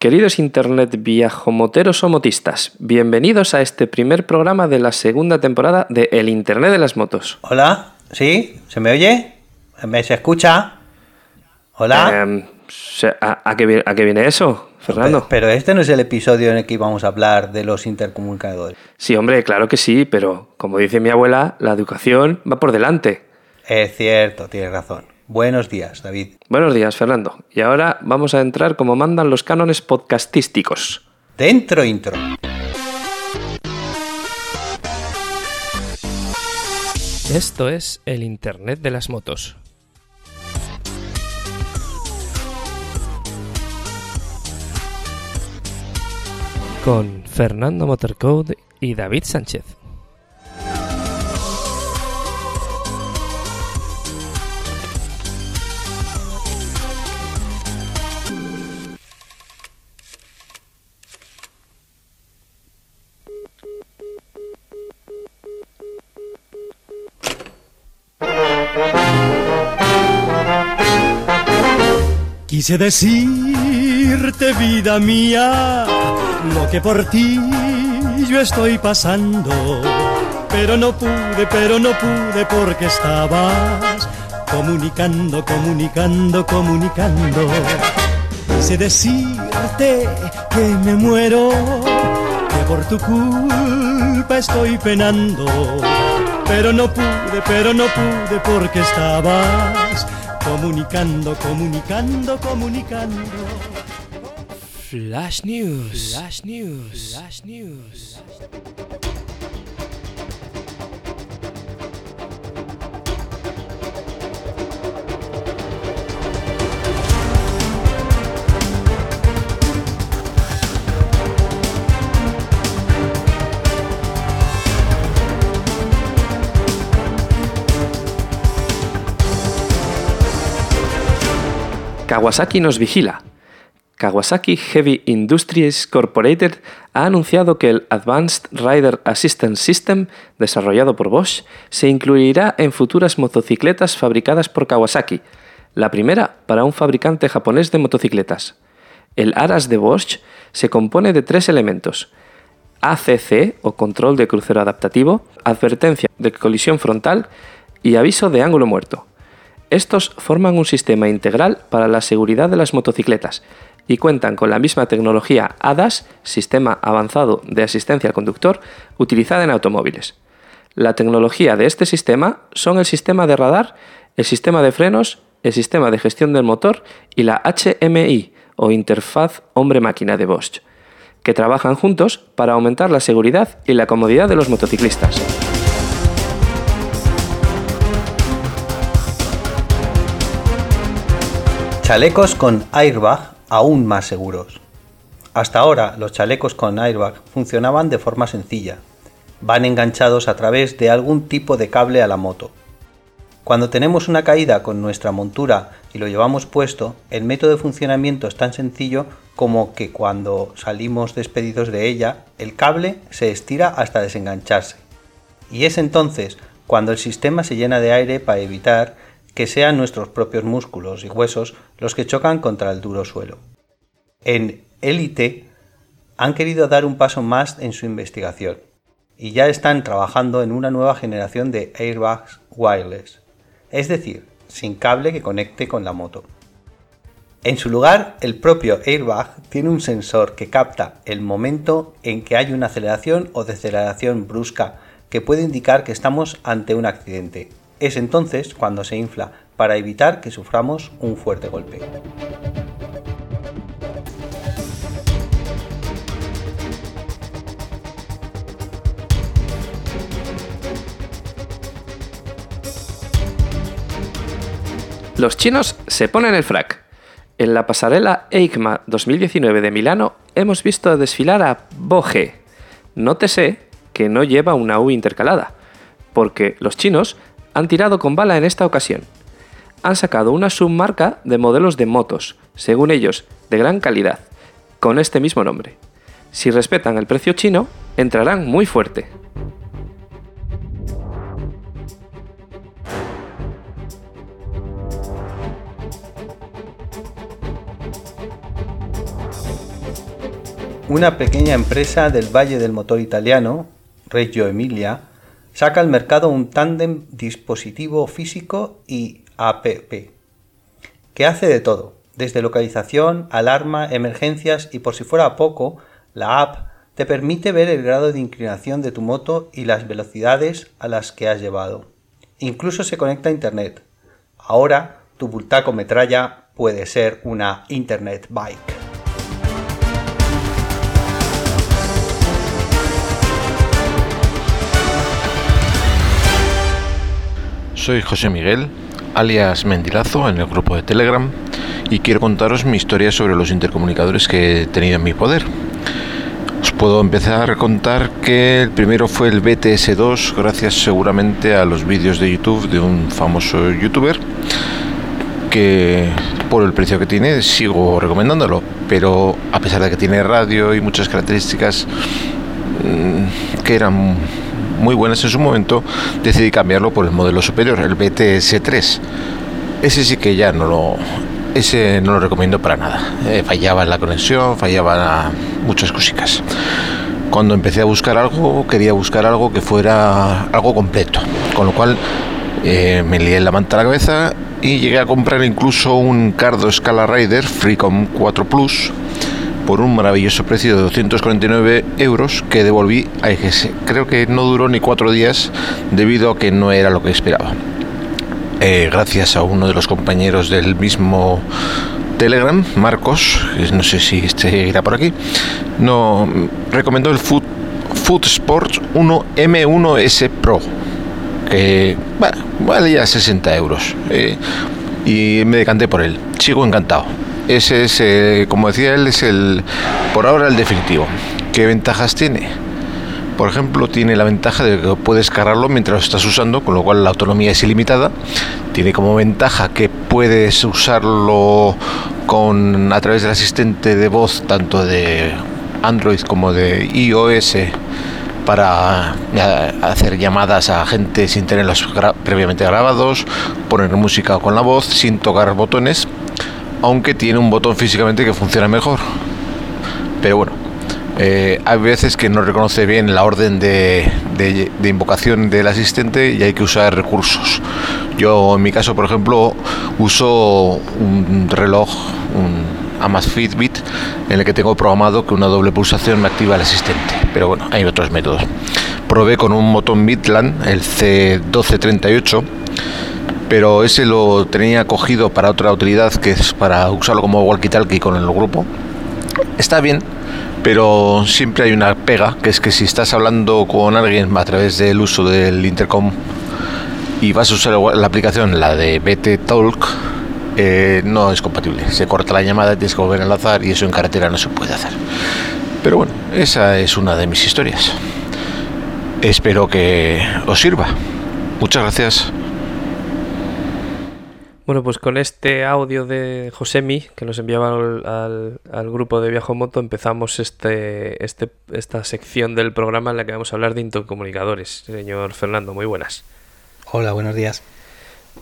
Queridos Internet viajomoteros o motistas, bienvenidos a este primer programa de la segunda temporada de El Internet de las Motos. Hola, ¿sí? ¿Se me oye? ¿Me se escucha? Hola. Em, ¿a, a qué, vi- a qué viene eso, Fernando? Pero este no es el episodio en el que íbamos a hablar de los intercomunicadores. Sí, hombre, claro que sí, pero como dice mi abuela, la educación va por delante. Es cierto, tienes razón. Buenos días, David. Buenos días, Fernando. Y ahora vamos a entrar como mandan los cánones podcastísticos. Dentro intro. Esto es el Internet de las motos. Con Fernando Motorcode y David Sánchez. Quise decirte, vida mía, lo que por ti yo estoy pasando. Pero no pude, pero no pude porque estabas comunicando, comunicando, comunicando. Quise decirte que me muero, que por tu culpa estoy penando. Pero no pude, pero no pude porque estabas comunicando, comunicando, comunicando. Flash News. Flash News. Flash News. Kawasaki nos vigila. Kawasaki Heavy Industries Corporated ha anunciado que el Advanced Rider Assistance System, desarrollado por Bosch, se incluirá en futuras motocicletas fabricadas por Kawasaki, la primera para un fabricante japonés de motocicletas. El Aras de Bosch se compone de tres elementos. ACC o control de crucero adaptativo, advertencia de colisión frontal y aviso de ángulo muerto. Estos forman un sistema integral para la seguridad de las motocicletas y cuentan con la misma tecnología ADAS, Sistema Avanzado de Asistencia al Conductor, utilizada en automóviles. La tecnología de este sistema son el sistema de radar, el sistema de frenos, el sistema de gestión del motor y la HMI o interfaz hombre-máquina de Bosch, que trabajan juntos para aumentar la seguridad y la comodidad de los motociclistas. Chalecos con airbag aún más seguros. Hasta ahora los chalecos con airbag funcionaban de forma sencilla. Van enganchados a través de algún tipo de cable a la moto. Cuando tenemos una caída con nuestra montura y lo llevamos puesto, el método de funcionamiento es tan sencillo como que cuando salimos despedidos de ella, el cable se estira hasta desengancharse. Y es entonces cuando el sistema se llena de aire para evitar que sean nuestros propios músculos y huesos los que chocan contra el duro suelo. En Elite han querido dar un paso más en su investigación y ya están trabajando en una nueva generación de airbags wireless, es decir, sin cable que conecte con la moto. En su lugar, el propio airbag tiene un sensor que capta el momento en que hay una aceleración o deceleración brusca que puede indicar que estamos ante un accidente. Es entonces cuando se infla para evitar que suframos un fuerte golpe. Los chinos se ponen el frac. En la pasarela EICMA 2019 de Milano hemos visto desfilar a Boge. Nótese que no lleva una U intercalada, porque los chinos han tirado con bala en esta ocasión. Han sacado una submarca de modelos de motos, según ellos, de gran calidad, con este mismo nombre. Si respetan el precio chino, entrarán muy fuerte. una pequeña empresa del Valle del Motor italiano, Reggio Emilia, saca al mercado un tándem dispositivo físico y APP, que hace de todo, desde localización, alarma, emergencias y por si fuera poco, la app te permite ver el grado de inclinación de tu moto y las velocidades a las que has llevado. Incluso se conecta a internet. Ahora tu bultaco metralla puede ser una internet bike. Soy José Miguel, alias Mendilazo, en el grupo de Telegram, y quiero contaros mi historia sobre los intercomunicadores que he tenido en mi poder. Os puedo empezar a contar que el primero fue el BTS2, gracias seguramente a los vídeos de YouTube de un famoso youtuber, que por el precio que tiene sigo recomendándolo, pero a pesar de que tiene radio y muchas características mm, que eran muy buenas en su momento, decidí cambiarlo por el modelo superior, el BTS3. Ese sí que ya no lo, ese no lo recomiendo para nada. Eh, fallaba la conexión, fallaba muchas cositas. Cuando empecé a buscar algo, quería buscar algo que fuera algo completo, con lo cual eh, me lié la manta a la cabeza y llegué a comprar incluso un Cardo Scala Rider Freecom 4 Plus por un maravilloso precio de 249 euros que devolví a EGS. Creo que no duró ni cuatro días debido a que no era lo que esperaba. Eh, gracias a uno de los compañeros del mismo Telegram, Marcos, no sé si este irá por aquí, no recomendó el Food, Food Sport 1 M1S Pro, que bueno, valía 60 euros. Eh, y me decanté por él. Sigo encantado. Ese es, eh, como decía él, es el, por ahora el definitivo. ¿Qué ventajas tiene? Por ejemplo, tiene la ventaja de que puedes cargarlo mientras lo estás usando, con lo cual la autonomía es ilimitada. Tiene como ventaja que puedes usarlo con a través del asistente de voz tanto de Android como de iOS para eh, hacer llamadas a gente sin tenerlos previamente grabados, poner música con la voz sin tocar botones aunque tiene un botón físicamente que funciona mejor. Pero bueno, eh, hay veces que no reconoce bien la orden de, invocación del asistente y hay que usar recursos. Yo en mi caso, por ejemplo, uso un reloj, un Amas Fitbit, en el que tengo programado que una doble pulsación me activa el asistente. Pero bueno, hay otros métodos. Probé con un botón Midland, el C1238 pero ese lo tenía cogido para otra utilidad que es para usarlo como walkie-talkie con el grupo. Está bien, pero siempre hay una pega, que es que si estás hablando con alguien a través del uso del intercom y vas a usar la aplicación, la de BT Talk, eh, no es compatible. Se corta la llamada, tienes que volver a enlazar y eso en carretera no se puede hacer. Pero bueno, esa es una de mis historias. Espero que os sirva. Muchas gracias. Bueno, pues con este audio de Josemi que nos enviaba al, grupo de Viajomoto empezamos este, este, esta sección del programa en la que vamos a hablar de intercomunicadores. Señor Fernando, muy buenas. Hola, buenos días.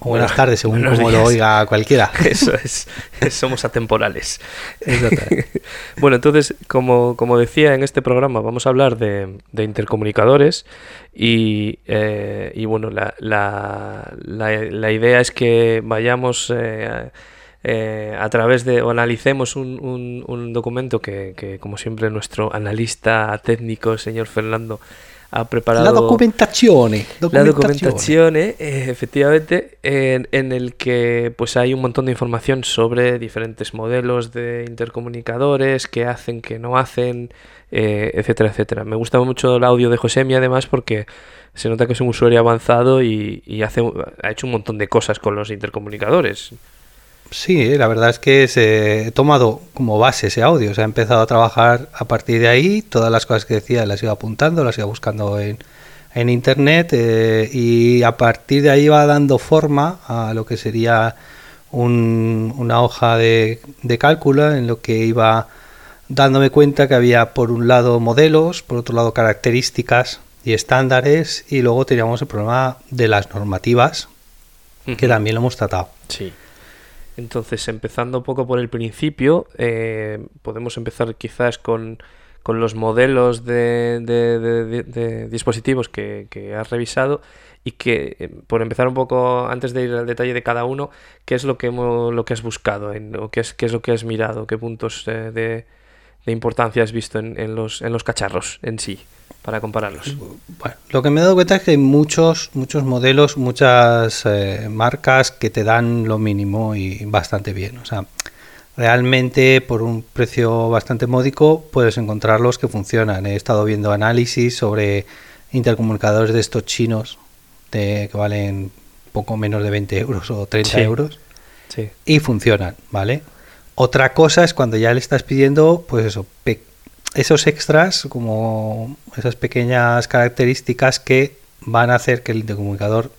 Buenas tardes, según como lo oiga cualquiera. Eso es, somos atemporales. bueno, entonces, como, como, decía en este programa, vamos a hablar de, de intercomunicadores y, eh, y bueno, la, la, la, idea es que vayamos eh, eh, a través de, o analicemos un, un, un documento que, que, como siempre, nuestro analista técnico, señor Fernando, ha preparado la documentación la documentación efectivamente en, en, el que pues hay un montón de información sobre diferentes modelos de intercomunicadores que hacen que no hacen eh, etcétera, etcétera. Me gusta mucho el audio de Josemi además porque se nota que es un usuario avanzado y, hace, ha hecho un montón de cosas con los intercomunicadores. Sí, la verdad es que se he tomado como base ese audio, se ha empezado a trabajar a partir de ahí, todas las cosas que decía las iba apuntando, las iba buscando en, en internet eh, y a partir de ahí va dando forma a lo que sería una hoja de, de cálculo en lo que iba dándome cuenta que había por un lado modelos, por otro lado características y estándares y luego teníamos el problema de las normativas que también lo hemos tratado. Sí. Entonces, empezando un poco por el principio, eh, podemos empezar quizás con, con los modelos de, de- de- de dispositivos que, que has revisado y que, eh, por empezar un poco, antes de ir al detalle de cada uno, ¿qué es lo que, hemos- lo que has buscado en- o qué es, qué es lo que has mirado? ¿Qué puntos eh, de, de importancia has visto en, en los, en los cacharros en sí para compararlos? Bueno, lo que me he dado cuenta es que hay muchos, muchos modelos, muchas eh, marcas que te dan lo mínimo y bastante bien. O sea, realmente por un precio bastante módico puedes encontrar los que funcionan. He estado viendo análisis sobre intercomunicadores de estos chinos de, que valen poco menos de 20 euros o 30 Sí. euros Sí. y funcionan, ¿vale? Otra cosa es cuando ya le estás pidiendo, pues eso, pe- esos extras, como esas pequeñas características que van a hacer que el intercomunicador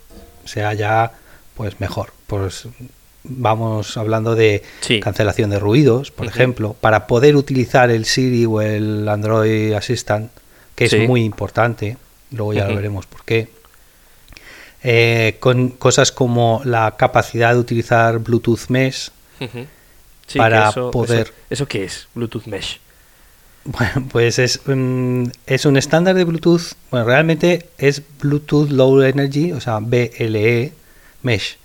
sea ya, pues mejor. Pues vamos hablando de Sí. cancelación de ruidos, por ejemplo, para poder utilizar el Siri o el Android Assistant, que es muy importante, luego ya lo veremos por qué. Eh, con cosas como la capacidad de utilizar Bluetooth Mesh. Sí, Para eso- poder- Eso, ¿eso qué es? Bluetooth Mesh. Bueno, pues es, un- es un estándar de Bluetooth. Bueno, realmente es Bluetooth Low Energy, o sea, BLE Mesh.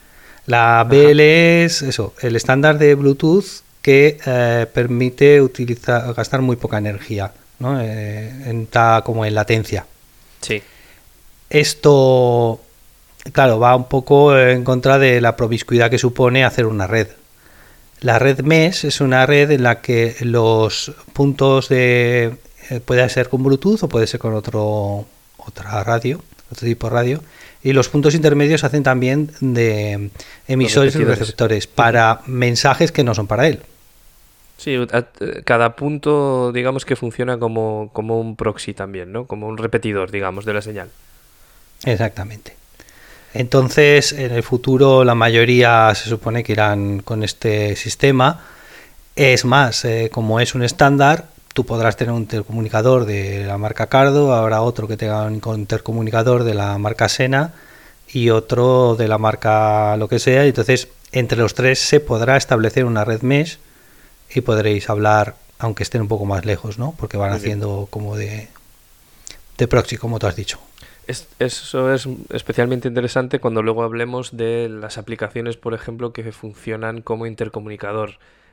La BLE es eso, el estándar de Bluetooth que eh, permite utilizar, gastar muy poca energía, ¿no? Eh, como en latencia. Sí. Esto, claro, va un poco en contra de la promiscuidad que supone hacer una red. La red mesh es una red en la que los puntos de eh, puede ser con Bluetooth o puede ser con otro otra radio, otro tipo de radio, y los puntos intermedios hacen también de emisores y receptores para mensajes que no son para él. Sí, cada punto, digamos que funciona como, como un proxy también, ¿no? Como un repetidor, digamos, de la señal. Exactamente. Entonces, en el futuro la mayoría se supone que irán con este sistema. Es más, eh, como es un estándar, tú podrás tener un intercomunicador de la marca Cardo, habrá otro que tenga un intercomunicador de la marca Sena y otro de la marca lo que sea. Entonces, entre los tres se podrá establecer una red mesh y podréis hablar, aunque estén un poco más lejos, ¿no? Porque van Muy bien. haciendo como de, de proxy, como tú has dicho. Es- eso es especialmente interesante cuando luego hablemos de las aplicaciones, por ejemplo, que funcionan como intercomunicador,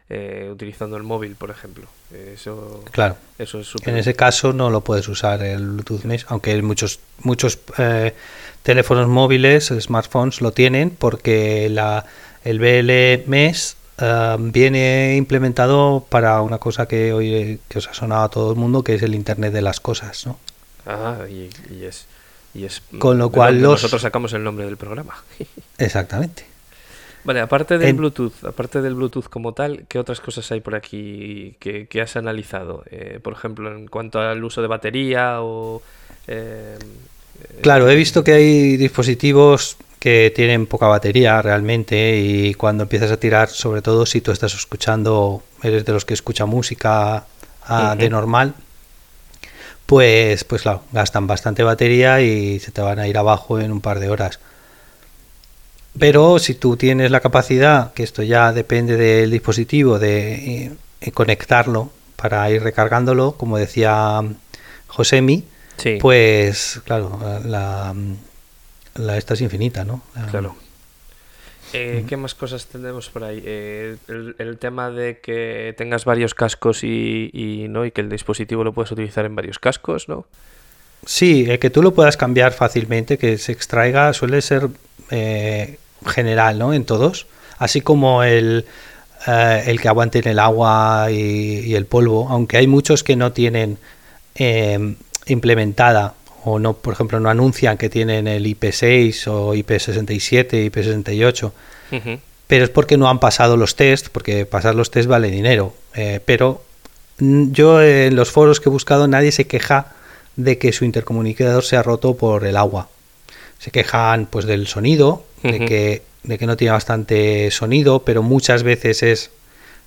eh, utilizando el móvil, por ejemplo. Eso, Claro. eso es súper... En ese caso no lo puedes usar el Bluetooth Mesh, aunque muchos muchos eh, teléfonos móviles, smartphones lo tienen porque la, el BL Mesh eh, viene implementado para una cosa que hoy que os ha sonado a todo el mundo, que es el Internet de las cosas, ¿no? Ah, y, y es... Y es Con lo cual los- Nosotros sacamos el nombre del programa. Exactamente. Vale, aparte del En- Bluetooth, aparte del Bluetooth como tal, ¿qué otras cosas hay por aquí que, que has analizado? Eh, por ejemplo, en cuanto al uso de batería o... eh, Claro, he visto que hay dispositivos que tienen poca batería realmente y cuando empiezas a tirar, sobre todo si tú estás escuchando, eres de los que escucha música ah, de normal, pues, pues claro, gastan bastante batería y se te van a ir abajo en un par de horas. Pero si tú tienes la capacidad, que esto ya depende del dispositivo, de eh, conectarlo para ir recargándolo, como decía Josemi, Sí, pues claro, la, la esta es infinita, ¿no? La- claro. Eh, ¿Qué más cosas tenemos por ahí? Eh, el, el tema de que tengas varios cascos y, y, ¿no? y que el dispositivo lo puedes utilizar en varios cascos, ¿no? Sí, el que tú lo puedas cambiar fácilmente, que se extraiga, suele ser eh, general, ¿no? En todos. Así como el, eh, el que aguante en el agua y, y el polvo, aunque hay muchos que no tienen implementada o no, por ejemplo, no anuncian que tienen el IP6 o IP67, IP68, Ujú. pero es porque no han pasado los test, porque pasar los test vale dinero. Eh, pero mm, yo en los foros que he buscado nadie se queja de que su intercomunicador se ha roto por el agua. Se quejan pues del sonido, de que, de que no tiene bastante sonido, pero muchas veces es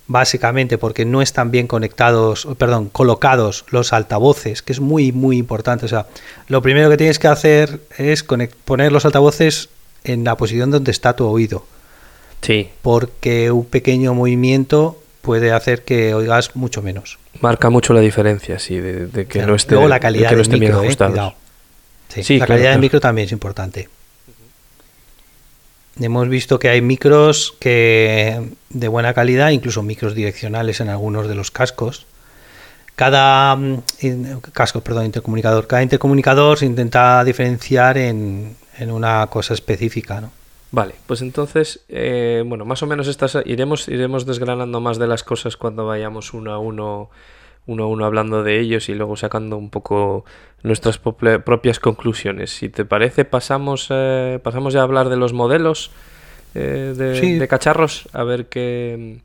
básicamente porque no están bien conectados, perdón, colocados los altavoces, que es muy muy importante. O sea, lo primero que tienes que hacer es poner los altavoces en la posición donde está tu oído Sí, porque un pequeño movimiento puede hacer que oigas mucho menos. Marca mucho la diferencia, sí, de, de que Claro. no esté, Luego la calidad de que no del estén bien micro, eh, ajustados. cuidado. Sí, Sí, la claro, calidad del micro también es importante. Hemos visto que hay micros que de buena calidad, incluso micros direccionales en algunos de los cascos. Cada mm, casco, perdón, intercomunicador. Cada intercomunicador se intenta diferenciar en, en una cosa específica, ¿no? Vale, pues entonces, eh, bueno, más o menos estas iremos, iremos desgranando más de las cosas cuando vayamos uno a uno, uno a uno hablando de ellos y luego sacando un poco nuestras propias conclusiones. Si te parece, pasamos, eh, pasamos ya a hablar de los modelos eh, de, Sí. de cacharros, a ver qué,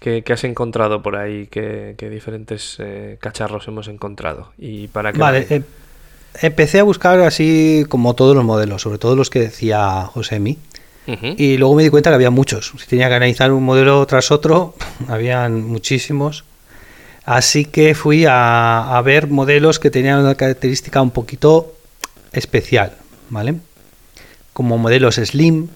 qué, qué has encontrado por ahí, qué, qué diferentes eh, cacharros hemos encontrado. Y para que Vale, eh, empecé a buscar así como todos los modelos, sobre todo los que decía Josemi. Ujú. Y luego me di cuenta que había muchos. Si tenía que analizar un modelo tras otro, habían muchísimos. Así que fui a, a ver modelos que tenían una característica un poquito especial, ¿vale? Como modelos Slim,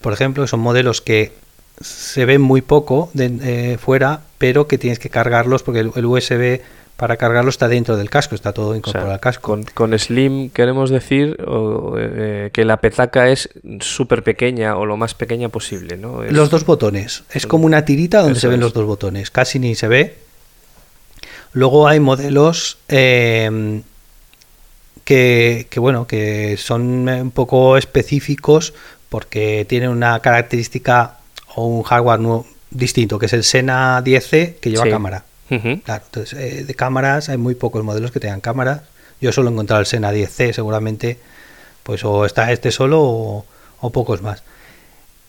por ejemplo, que son modelos que se ven muy poco de, eh, fuera, pero que tienes que cargarlos porque el, el USB para cargarlo está dentro del casco, está todo O sea, incorporado al casco. Con, con Slim queremos decir o, eh, que la petaca es súper pequeña o lo más pequeña posible, ¿no? Es- Los dos botones. Es como una tirita donde Eso se ven es. los dos botones. Casi ni se ve. Luego hay modelos eh, que, que, bueno, que son eh, un poco específicos porque tienen una característica o un hardware nuevo- distinto, que es el Sena 10C que lleva Sí. cámara. Claro, entonces eh, de cámaras hay muy pocos modelos que tengan cámaras. Yo solo he encontrado el Sena 10C, seguramente, pues o está este solo o, o pocos más.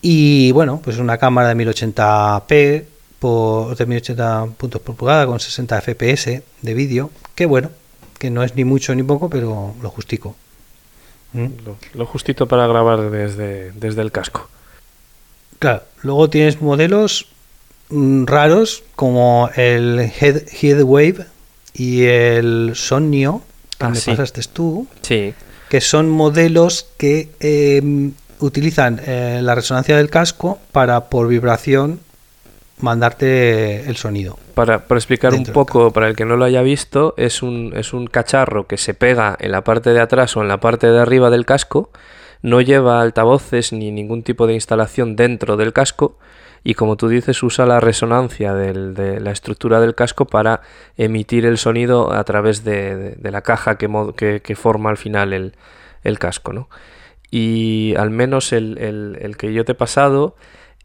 Y bueno, pues una cámara de 1080p por de 1080 puntos por pulgada con 60 fps de vídeo, que bueno, que no es ni mucho ni poco, pero lo justico. ¿Mm? Lo, lo justito para grabar desde, desde el casco. Claro, luego tienes modelos mm, raros como el Head, Headwave y el Sonio, que Ah, me sí. pasaste tú, Sí, que son modelos que eh, utilizan eh, la resonancia del casco para por vibración mandarte el sonido. para, para explicar un poco, para el que no lo haya visto, es un, es un cacharro que se pega en la parte de atrás o en la parte de arriba del casco, no lleva altavoces ni ningún tipo de instalación dentro del casco y como tú dices usa la resonancia del- de la estructura del casco para emitir el sonido a través de, de- de la caja que, que- que forma al final el, el casco. ¿no? Y al menos el, el- el que yo te he pasado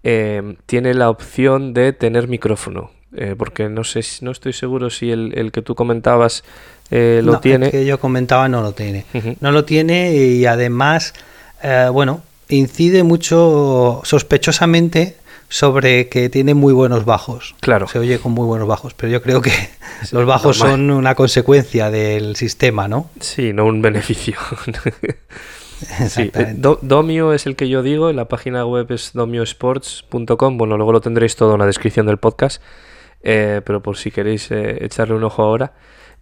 eh, tiene la opción de tener micrófono. eh, porque no sé no estoy seguro si el, el que tú comentabas eh, lo No, tiene. el que yo comentaba no lo tiene. No lo tiene y además, eh, bueno, incide mucho sospechosamente sobre que tiene muy buenos bajos. Claro. Se oye con muy buenos bajos, pero yo creo que los bajos normal. son una consecuencia del sistema, ¿no? Sí, no un beneficio. Sí, eh. Do- Domio es el que yo digo, la página web es domiosports.com, bueno, luego lo tendréis todo en la descripción del podcast, eh, pero por si queréis eh, echarle un ojo ahora.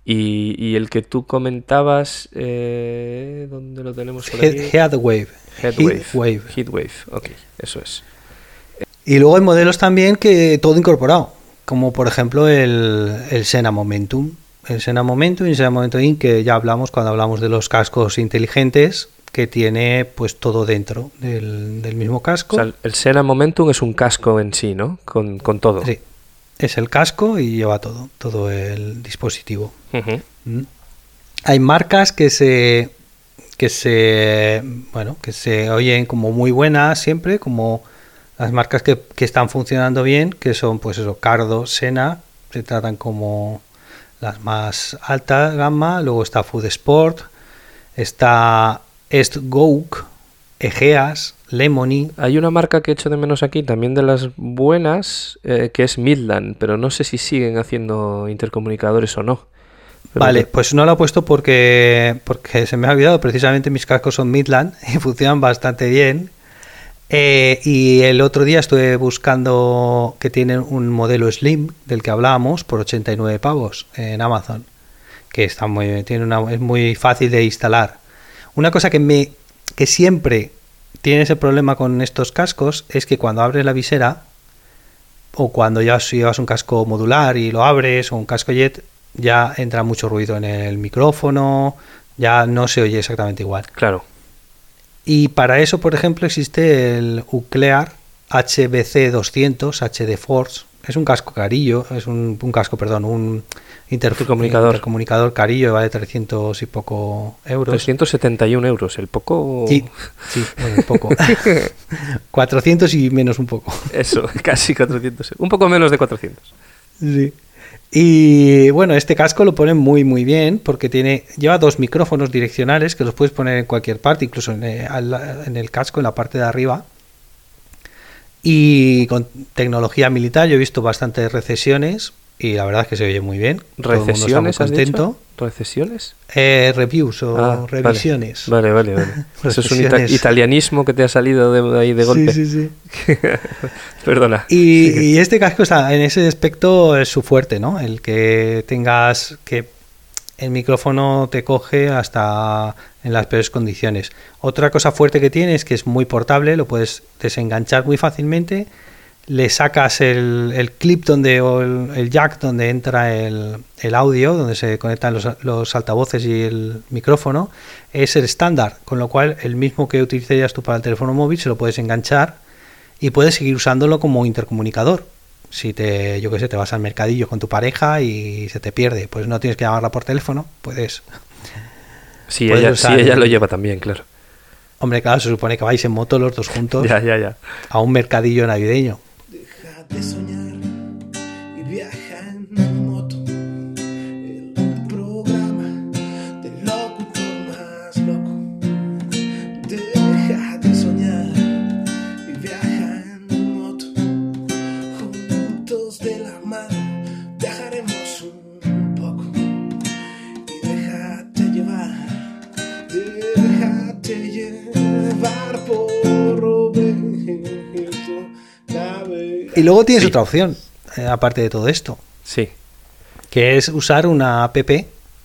Y, y el que tú comentabas, ¿dónde lo tenemos? por Head-? Headwave. Headwave. Heatwave, ok, eso es. Y luego hay modelos también que todo incorporado, como por ejemplo el, el Sena Momentum. El Sena Momentum y el Sena Momentum In, que ya hablamos cuando hablamos de los cascos inteligentes, que tiene pues todo dentro del, del mismo O casco. sea, el- Sena Momentum es un casco en sí, ¿no? Con, con todo. Sí, es el casco y lleva todo, todo el dispositivo. ¿Mm? Hay marcas que se que se bueno que se oyen como muy buenas siempre como las marcas que, que están funcionando bien que son pues eso Cardo Sena se tratan como las más alta gama luego está Food Sport está Est Gouk Egeas Lemony Hay una marca que echo de menos aquí, también de las buenas, eh, que es Midland, pero no sé si siguen haciendo intercomunicadores o no. Pero Vale, que- pues no lo he puesto porque, porque se me ha olvidado. Precisamente mis cascos son Midland y funcionan bastante bien. Eh, y el otro día estuve buscando que tienen un modelo Slim del que hablábamos por 89 pavos en Amazon. Que está muy, tiene una, es muy fácil de instalar. Una cosa que me que siempre tiene ese problema con estos cascos es que cuando abres la visera o cuando ya llevas un casco modular y lo abres o un casco jet, ya entra mucho ruido en el micrófono, ya no se oye exactamente igual. Claro. Y para eso, por ejemplo, existe el Uclear HBC 200 HD Force. Es un casco carillo, es un, un casco, perdón, un Intercomunicador. intercomunicador carillo, vale 300 y poco euros. 371 euros, el poco... Sí, sí, bueno, poco. 400 y menos un poco. Eso, casi 400. Un poco menos de 400. Sí. Y bueno, este casco lo ponen muy muy bien porque tiene lleva dos micrófonos direccionales que los puedes poner en cualquier parte, incluso en, eh, al- en el casco en la parte de arriba. Y con tecnología militar yo he visto bastantes recesiones y la verdad es que se oye muy bien. Todo el mundo está muy ¿Recesiones has contento. dicho? ¿Recesiones? Eh, reviews o Ah, revisiones. Vale, vale, vale. Eso es un ita- italianismo que te ha salido de ahí de golpe. Sí, sí, sí. Perdona. Y este casco está en ese aspecto es su fuerte, ¿no? El que tengas que el micrófono te coge hasta en las peores condiciones. Otra cosa fuerte que tiene es que es muy portable, lo puedes desenganchar muy fácilmente. Le sacas el, clip donde o el, jack donde entra el, audio, donde se conectan los, los altavoces y el micrófono, es el estándar, con lo cual el mismo que utilizarías tú para el teléfono móvil se lo puedes enganchar y puedes seguir usándolo como intercomunicador. Si te, yo qué sé, te vas al mercadillo con tu pareja y se te pierde, pues no tienes que llamarla por teléfono, puedes. Sí, puedes ella, lo lleva también, claro. Hombre, claro, se supone que vais en moto los dos juntos Ya, ya, ya. a un mercadillo navideño. Deja de soñar Y luego tienes otra opción, eh, aparte de todo esto, Sí. que es usar una app,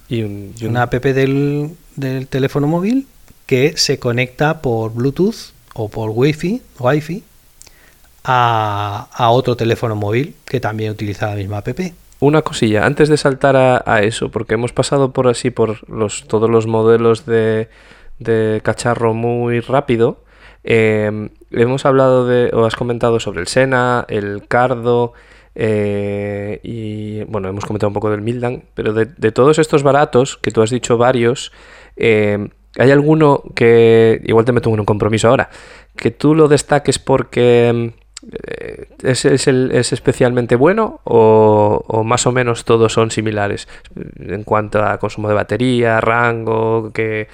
Y un, y un- una app del, del teléfono móvil que se conecta por Bluetooth o por Wi-Fi, Wi-Fi a, a otro teléfono móvil que también utiliza la misma app. Una cosilla, antes de saltar a, a eso, porque hemos pasado por así por los, todos los modelos de, de cacharro muy rápido. Eh, hemos hablado de, o has comentado sobre el Sena, el Cardo, eh, y bueno, hemos comentado un poco del Mildan, pero de, todos estos baratos, que tú has dicho varios, eh, ¿hay alguno que, igual te meto en un compromiso ahora, que tú lo destaques porque eh, ¿Es, especialmente bueno o, más o menos todos son similares en cuanto a consumo de batería, rango que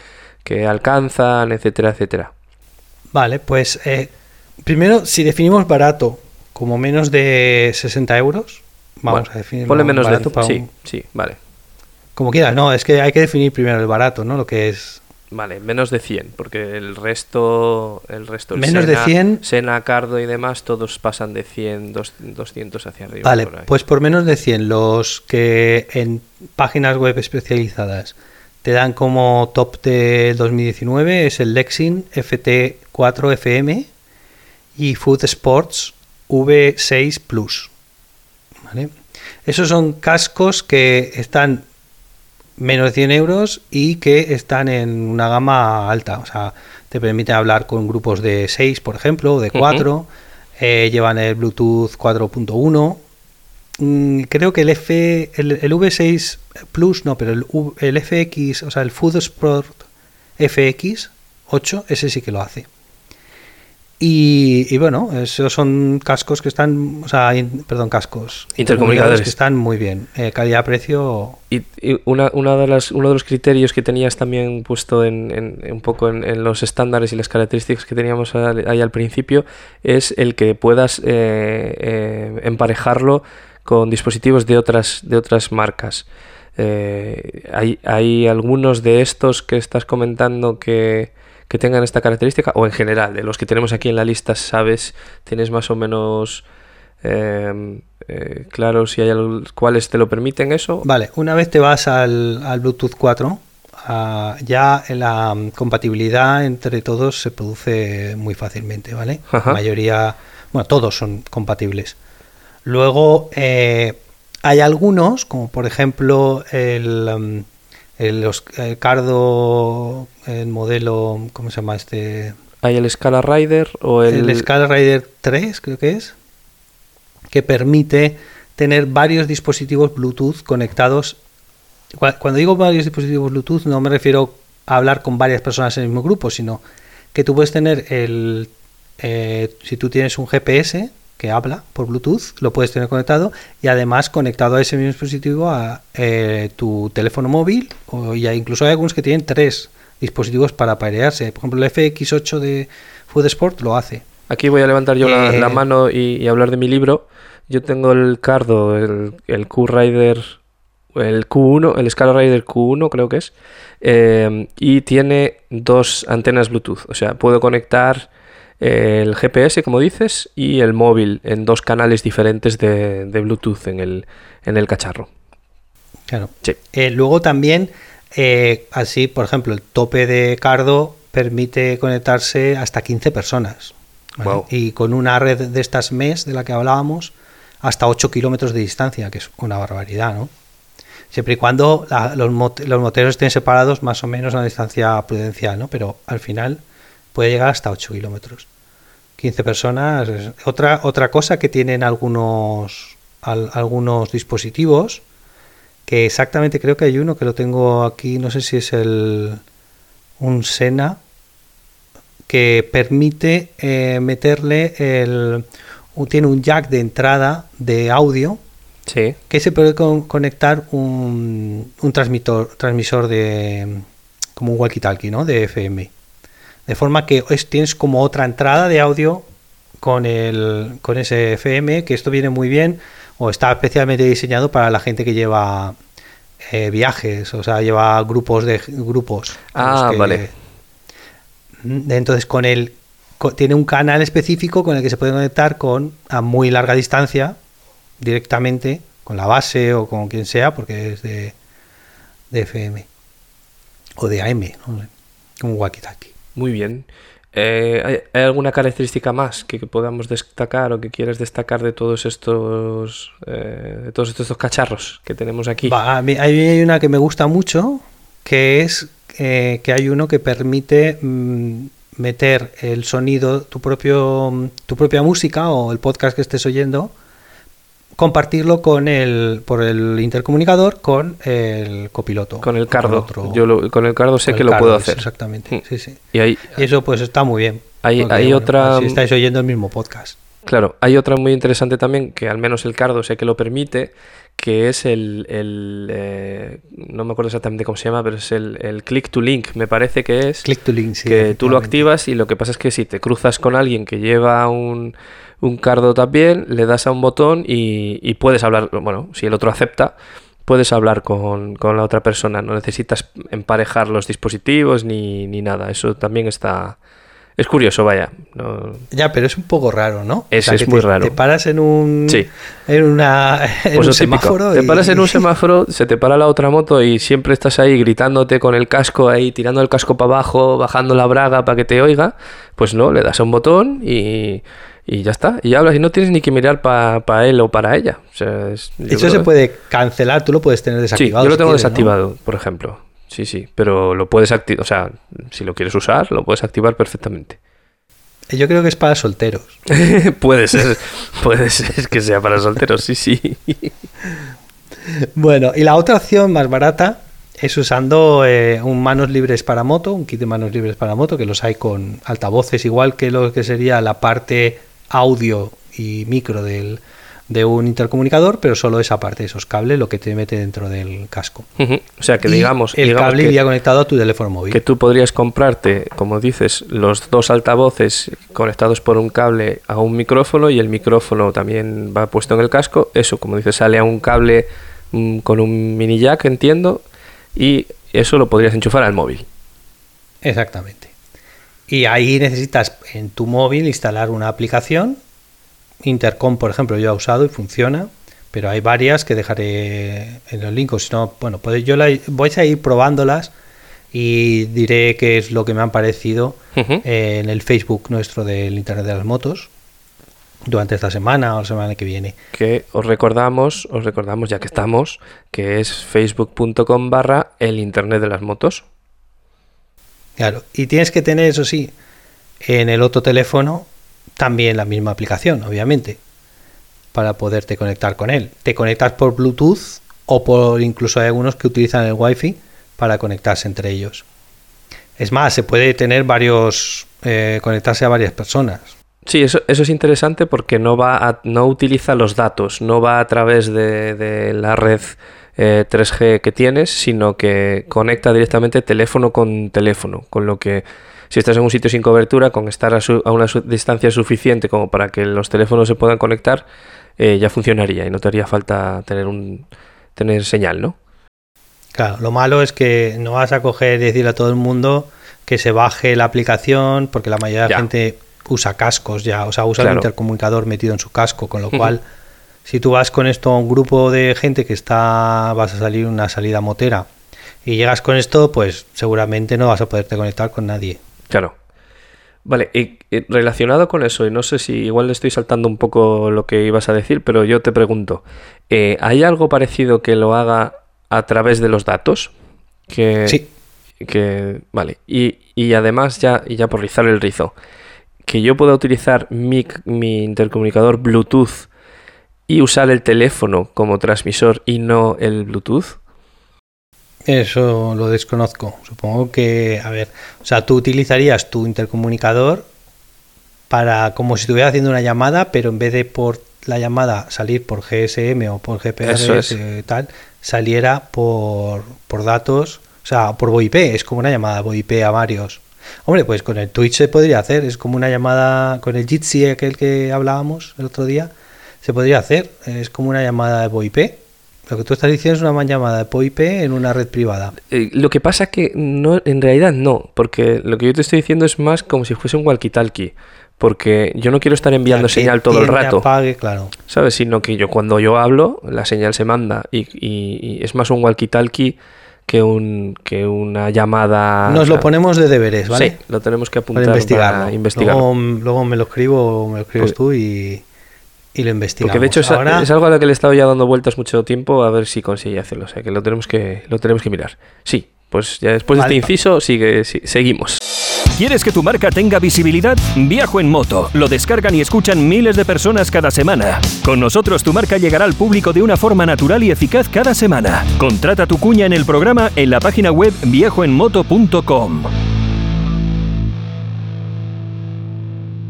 alcanzan, etcétera, etcétera? Vale, pues eh, primero, si definimos barato como menos de 60 euros, vamos Bueno, a definirlo Ponle menos barato de... para Sí, un- sí, vale. como quieras, no, es que hay que definir primero el barato, ¿no? Lo que es Vale, menos de 100, porque el resto, el resto, el Menos de Sena- 100. Sena, Cardo y demás, todos pasan de 100, dos- 200 hacia arriba. Vale, por pues por menos de 100, los que en páginas web especializadas te dan como top de 2019 es el Lexin FT4FM y Food Sports V6 Plus. ¿Vale? Esos son cascos que están menos de 100 euros y que están en una gama alta. O sea, te permiten hablar con grupos de 6, por ejemplo, o de 4. Eh, llevan el Bluetooth 4.1. Mm, creo que el, F, el, el V6 Plus, no, pero el, el FX, o sea, el Food Sport FX 8, ese sí que lo hace. Y, y bueno, esos son cascos que están, o sea, in- perdón, cascos. Intercomunicadores. que están muy bien. Eh, Calidad-precio, Y, y una, una de las, uno de los criterios que tenías también puesto en, en- un poco en, en los estándares y las características que teníamos ahí al principio es el que puedas eh, eh, emparejarlo con dispositivos de otras, de otras marcas. Hay, hay algunos de estos que estás comentando que, que tengan esta característica o en general, de los que tenemos aquí en la lista, sabes, tienes más o menos... eh, eh, claro, si hay cuáles te lo permiten eso. Vale, una vez te vas al, al Bluetooth 4, ah, ya la compatibilidad entre todos se produce muy fácilmente, ¿vale? Ajá. La mayoría, bueno, todos son compatibles. Luego eh, hay algunos, como por ejemplo el, um, el, el Cardo, el modelo, ¿cómo se llama este? Hay el Scala Rider o el... El, Scala Rider 3, creo que es, que permite tener varios dispositivos Bluetooth conectados. Cu- Cuando digo varios dispositivos Bluetooth no me refiero a hablar con varias personas en el mismo grupo, sino que tú puedes tener el... eh, si tú tienes un GPS que habla por Bluetooth, lo puedes tener conectado y además conectado a ese mismo dispositivo a eh, tu teléfono móvil o ya incluso hay algunos que tienen tres dispositivos para parearse. Por ejemplo, el FX8 de Food Sport lo hace. Aquí voy a levantar yo la, Eh, la mano y, y hablar de mi libro. Yo tengo el Cardo, el, el Q-Rider, el Q1, el Scala Rider Q1 creo que es, eh, y tiene dos antenas Bluetooth. O sea, puedo conectar el GPS, como dices, y el móvil en dos canales diferentes de, de Bluetooth en el, en el cacharro. Claro. Sí. Eh, luego también, eh, así, por ejemplo, el tope de Cardo permite conectarse hasta 15 personas. ¿vale? Guau. Y con una red de estas MES de la que hablábamos, hasta 8 kilómetros de distancia, que es una barbaridad, ¿no? Siempre y cuando la- los, mot- los moteros estén separados más o menos a una distancia prudencial, ¿no? Pero al final puede llegar hasta 8 kilómetros. 15 personas. Otra, otra cosa que tienen algunos, al- algunos dispositivos, que exactamente creo que hay uno que lo tengo aquí, no sé si es el un Sena, que permite eh, meterle el... tiene un jack de entrada de audio Sí. que se puede con- conectar un, un transmitor, transmisor de como un walkie-talkie, ¿no? De FM. De forma que es- tienes como otra entrada de audio con el con ese FM, que esto viene muy bien o está especialmente diseñado para la gente que lleva eh, viajes, o sea, lleva grupos de grupos. Ah, que- vale. Mm, Entonces con el tiene un canal específico con el que se puede conectar con a muy larga distancia directamente con la base o con quien sea porque es de, de FM o de AM, ¿no? como walkie-talkie. Muy bien. Eh, ¿hay, alguna característica más que, podamos destacar o que quieras destacar de todos estos eh, de todos estos cacharros que tenemos aquí? Va, a hay una que me gusta mucho, que es eh, que hay uno que permite mm, meter el sonido, tu, propio, tu propia música o el podcast que estés oyendo, compartirlo con el, por el intercomunicador con el copiloto. Con el cardo. otro- Yo lo- con el cardo sé con que lo puedo hacer. Exactamente, Mm. sí, sí. Y hay, Y eso pues está muy bien. Hay- porque, hay otra- Si estáis oyendo el mismo podcast. claro, hay otra muy interesante también, que al menos el cardo sé que lo permite, que es el, el, eh, no me acuerdo exactamente cómo se llama, pero es el, el click to link, me parece que es. Click to link, sí, que tú lo activas y lo que pasa es que si te cruzas con alguien que lleva un, un cardo también, le das a un botón y, y puedes hablar, bueno, si el otro acepta, puedes hablar con, con la otra persona, no necesitas emparejar los dispositivos ni, ni nada, eso también está... Es curioso, vaya. no- Ya, pero es un poco raro, ¿no? Es- es muy te- raro. Te paras en un, Sí. en una, en Pues un semáforo. Te paras en un semáforo, se te para la otra moto y siempre estás ahí gritándote con el casco ahí, tirando el casco para abajo, bajando la braga para que te oiga. Pues no, le das a un botón y, y ya está. Y hablas y no tienes ni que mirar para él o para ella. O sea, es- yo Eso se que- puede cancelar, tú lo puedes tener Sí, desactivado. yo lo si tengo desactivado, por ejemplo. Sí, sí, pero lo puedes activar, o sea, si lo quieres usar, lo puedes activar perfectamente. Yo creo que es para solteros. puede ser, puede ser que sea para solteros, sí, sí. Bueno, y la otra opción más barata es usando eh, un manos libres para moto, un kit de manos libres para moto, que los hay con altavoces, igual que lo que sería la parte audio y micro del, de un intercomunicador, pero solo esa parte, esos cables, lo que te mete dentro del casco. O sea, que Y digamos, el digamos cable iría conectado a tu teléfono móvil. que tú podrías comprarte, como dices, los dos altavoces conectados por un cable a un micrófono y el micrófono también va puesto en el casco. Eso, como dices, sale a un cable mm, con un mini jack, entiendo, y eso lo podrías enchufar al móvil. Exactamente. Y ahí necesitas en tu móvil instalar una aplicación. Intercom, por ejemplo, yo he usado y funciona, pero hay varias que dejaré en los links. Si no, bueno, pues yo la, voy a ir probándolas y diré qué es lo que me han parecido eh, en el Facebook nuestro del Internet de las Motos. durante esta semana o la semana que viene. Que os recordamos, os recordamos ya que estamos, que es facebook.com barra el internet de las motos. Claro, y tienes que tener, eso sí, en el otro teléfono también la misma aplicación, obviamente, para poderte conectar con él. Te conectas por Bluetooth o por incluso hay algunos que utilizan el Wi-Fi para conectarse entre ellos. Es más, se puede tener varios, eh, conectarse a varias personas. Sí, eso, eso es interesante porque no va a, no utiliza los datos, no va a través de, la red eh, 3G que tienes, sino que conecta directamente teléfono con teléfono, con lo que si estás en un sitio sin cobertura, con estar a, su- a una su- distancia suficiente como para que los teléfonos se puedan conectar, eh, ya funcionaría y no te haría falta tener un tener señal, ¿no? Claro, lo malo es que no vas a coger y decirle a todo el mundo que se baje la aplicación, porque la mayoría de la gente usa cascos ya, o sea, usa Claro. el intercomunicador metido en su casco, con lo cual, si tú vas con esto a un grupo de gente que está, vas a salir una salida motera y llegas con esto, pues seguramente no vas a poderte conectar con nadie. Claro. Vale, y, y relacionado con eso, y no sé si igual le estoy saltando un poco lo que ibas a decir, pero yo te pregunto, eh, ¿hay algo parecido que lo haga a través de los datos? Que, Sí. que vale. Y, y además, ya, y ya por rizar el rizo, que yo pueda utilizar mi, mi intercomunicador Bluetooth y usar el teléfono como transmisor y no el Bluetooth. Eso lo desconozco. Supongo que, a ver, o sea, tú utilizarías tu intercomunicador para como si estuvieras haciendo una llamada, pero en vez de por la llamada salir por GSM o por Eso es. eh, tal, saliera por, por datos, o sea, por VoIP, es como una llamada VoIP a varios. Hombre, pues con el Twitch se podría hacer, es como una llamada con el Jitsi, aquel que hablábamos el otro día, se podría hacer, es como una llamada de VoIP. Lo que tú estás diciendo es una llamada de VoIP en una red privada. Eh, lo que pasa que no, en realidad no, porque lo que yo te estoy diciendo es más como si fuese un walkie-talkie, porque yo no quiero estar enviando Ya señal todo el rato, apague, claro. ¿sabes? Sino que yo cuando yo hablo, la señal se manda y, y- y es más un walkie-talkie que, un, que una llamada... Nos lo ponemos de deberes, ¿vale? Sí, lo tenemos que Para apuntar investigarlo. para investigarlo. Luego, luego me lo escribo o me lo escribes Porque- tú y, y lo investigamos. Porque de hecho es, Ahora, es algo a lo que le he estado ya dando vueltas mucho tiempo a ver si consigue hacerlo. O sea que lo tenemos que, lo tenemos que mirar. Sí, pues ya después Vale. de este inciso sigue, sí, seguimos. ¿Quieres que tu marca tenga visibilidad? Viajo en moto. Lo descargan y escuchan miles de personas cada semana. Con nosotros tu marca llegará al público de una forma natural y eficaz cada semana. Contrata tu cuña en el programa en la página web viajoenmoto.com.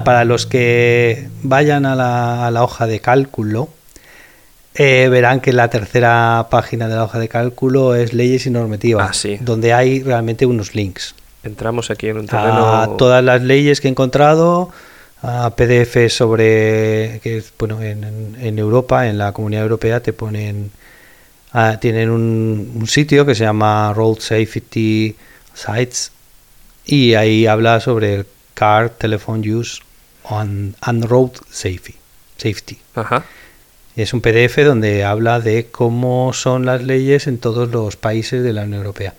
para los que vayan a la, a la hoja de cálculo, eh, verán que la tercera página de la hoja de cálculo es leyes y normativas, Ah, sí. donde hay realmente unos links. Entramos aquí en un terreno... a todas las leyes que he encontrado, a PDF sobre que bueno en, Europa, en la Comunidad Europea te ponen ah, tienen un, un sitio que se llama Road Safety Sites y ahí habla sobre el car telephone use on, and road safety. Safety. Ajá. Es un PDF donde habla de cómo son las leyes en todos los países de la Unión Europea.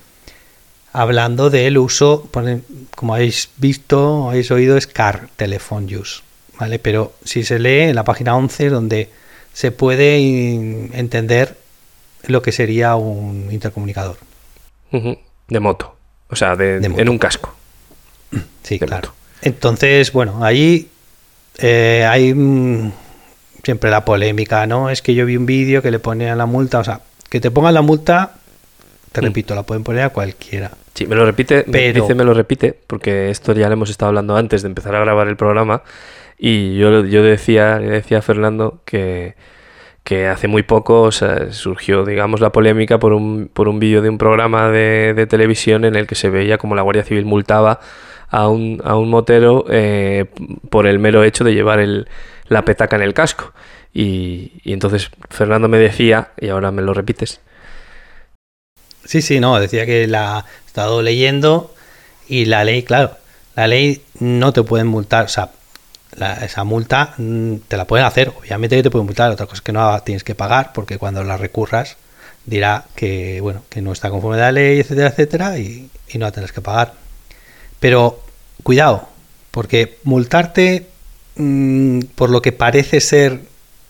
Hablando del uso, como habéis visto, habéis oído, es car telephone use. ¿vale? Pero si se lee en la página 11, donde se puede entender lo que sería un intercomunicador. De moto. O sea, de, De moto. en un casco. Sí, De claro. moto. Entonces, bueno, ahí eh, hay mm, siempre la polémica, ¿no? Es que yo vi un vídeo que le ponían la multa, o sea, que te pongan la multa, te Mm. repito, la pueden poner a cualquiera. Sí, me lo repite, me Pero- dice me lo repite, porque esto ya lo hemos estado hablando antes de empezar a grabar el programa. Y yo, yo decía, decía a Fernando que, que hace muy poco o sea, surgió, digamos, la polémica por un, por un vídeo de un programa de, de televisión en el que se veía como la Guardia Civil multaba a un, a un motero eh, por el mero hecho de llevar el, la petaca en el casco. Y, entonces Fernando me decía, y ahora me lo repites, Sí, sí, no, decía que la he estado leyendo y la ley, claro, la ley no te pueden multar, o sea, la- esa multa mm, te la pueden hacer, obviamente te pueden multar, otra cosa es que no tienes que pagar porque cuando la recurras dirá que, bueno, que no está conforme a la ley, etcétera, etcétera, y, y no la tendrás que pagar. Pero cuidado, porque multarte mm, por lo que parece ser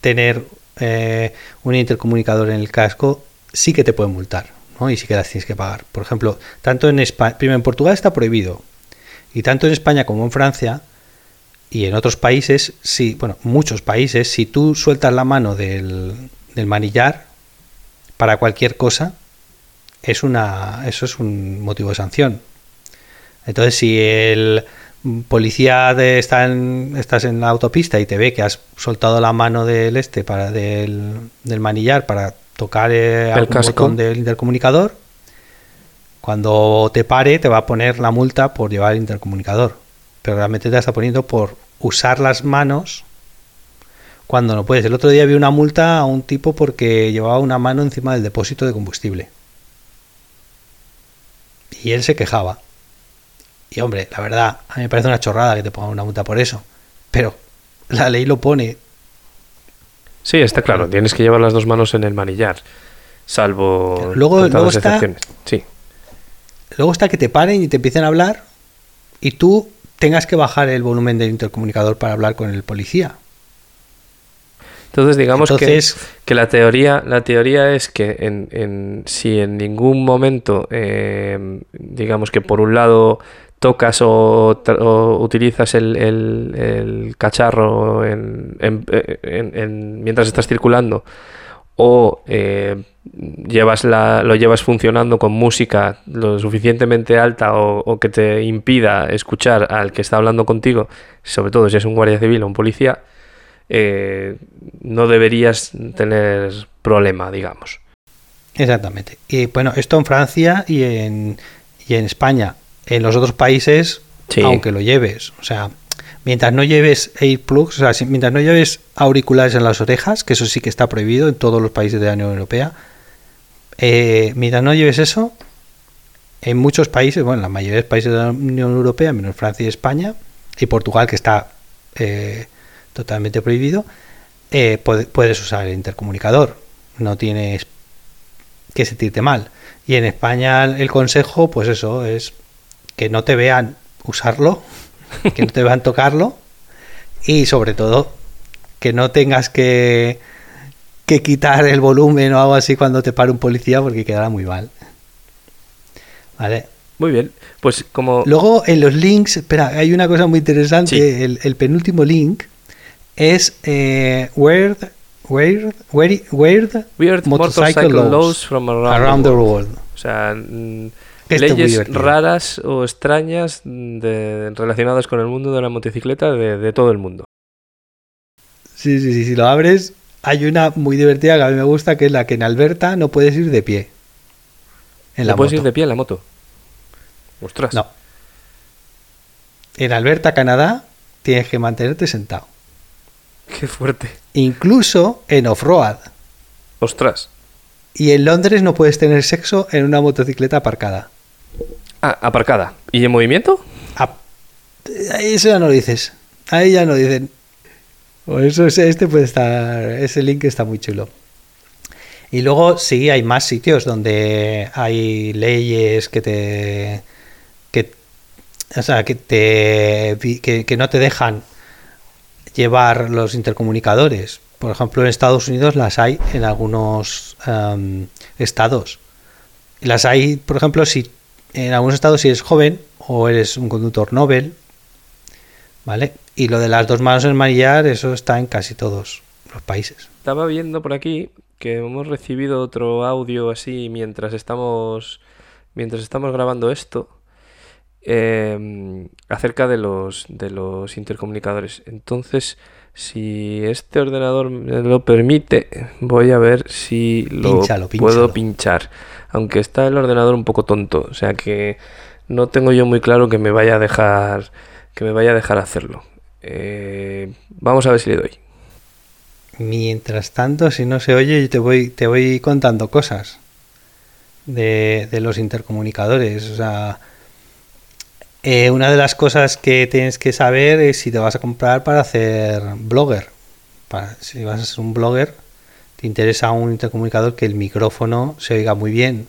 tener eh, un intercomunicador en el casco, sí que te pueden multar, ¿no? Y sí que las tienes que pagar. Por ejemplo, tanto en España, primero en Portugal está prohibido, y tanto en España como en Francia y en otros países, sí, bueno, muchos países, si tú sueltas la mano del, del manillar para cualquier cosa, es una, eso es un motivo de sanción. Entonces, si el policía de, está en, estás en la autopista y te ve que has soltado la mano del este para del, del manillar para tocar eh, algún casco. botón del intercomunicador, cuando te pare te va a poner la multa por llevar el intercomunicador. Pero realmente te está poniendo por usar las manos cuando no puedes. El otro día vi una multa a un tipo porque llevaba una mano encima del depósito de combustible. Y él se quejaba. Y hombre, la verdad, a mí me parece una chorrada que te pongan una multa por eso. Pero la ley lo pone. Sí, está claro. Tienes que llevar las dos manos en el manillar. Salvo. Luego- luego está-. Sí. Luego está que te paren y te empiecen a hablar y tú tengas que bajar el volumen del intercomunicador para hablar con el policía. Entonces, digamos que- que, la teoría, la teoría es que en, en- si en ningún momento, eh, digamos que por un lado tocas o, utilizas el, cacharro en- en- en- en- mientras estás circulando o eh, llevas lo llevas funcionando con música lo suficientemente alta o, o que te impida escuchar al que está hablando contigo, sobre todo si es un guardia civil o un policía, eh, no deberías tener problema, digamos. Exactamente. Y bueno, esto en Francia y en, y en España. En los otros países, Sí. aunque lo lleves. O sea, mientras no lleves earplugs, o sea, mientras no lleves auriculares en las orejas, que eso sí que está prohibido en todos los países de la Unión Europea, eh, mientras no lleves eso, en muchos países, bueno, en la mayoría de los países de la Unión Europea, menos Francia y España, y Portugal, que está eh, totalmente prohibido, eh, puede- puedes usar el intercomunicador. No tienes que sentirte mal. Y en España el consejo, pues eso, es que no te vean usarlo, que no te vean tocarlo y sobre todo que no tengas que, que quitar el volumen o algo así cuando te pare un policía porque quedará muy mal. ¿Vale? Muy bien, pues como... Luego en los links, espera, hay una cosa muy interesante. Sí. El, el penúltimo link es eh, Weird, Weird, Weird, Weird, Weird motorcycle laws from around, the world. O sea, leyes raras o extrañas de, relacionadas con el mundo de la motocicleta de, de todo el mundo. Sí, sí, sí, si lo abres, hay una muy divertida que a mí me gusta, que es la que en Alberta no puedes ir de pie. En ¿No la puedes ir de pie en la moto? Ostras. No. En Alberta, Canadá, tienes que mantenerte sentado. Qué fuerte. Incluso en off-road. Ostras. Y en Londres no puedes tener sexo en una motocicleta aparcada. Ah, aparcada. ¿Y en movimiento? Ah, Eso ya no lo dices. Ahí ya no dicen. O eso es- este puede estar. Ese link está muy chulo. Y luego sí hay más sitios donde hay leyes que te. que. O sea, que te. que, que no te dejan llevar los intercomunicadores. Por ejemplo, en Estados Unidos las hay en algunos am, estados. Las hay, por ejemplo, si en algunos estados si eres joven o eres un conductor Nobel, ¿vale? Y lo de las dos manos en manillar, eso está en casi todos los países. Estaba viendo por aquí que hemos recibido otro audio así mientras estamos mientras estamos grabando esto eh, acerca de los de los intercomunicadores. Entonces, si este ordenador me lo permite, voy a ver si lo Pínchalo, puedo pinchar. Aunque está el ordenador un poco tonto, o sea que no tengo yo muy claro que me vaya a dejar que me vaya a dejar hacerlo. Eh, vamos a ver si le doy. Mientras tanto, si no se oye, yo te voy, te voy contando cosas de, de los intercomunicadores. O sea, eh, una de las cosas que tienes que saber es si te vas a comprar para hacer blogger. Para, si vas a ser un blogger, te interesa un intercomunicador que el micrófono se oiga muy bien.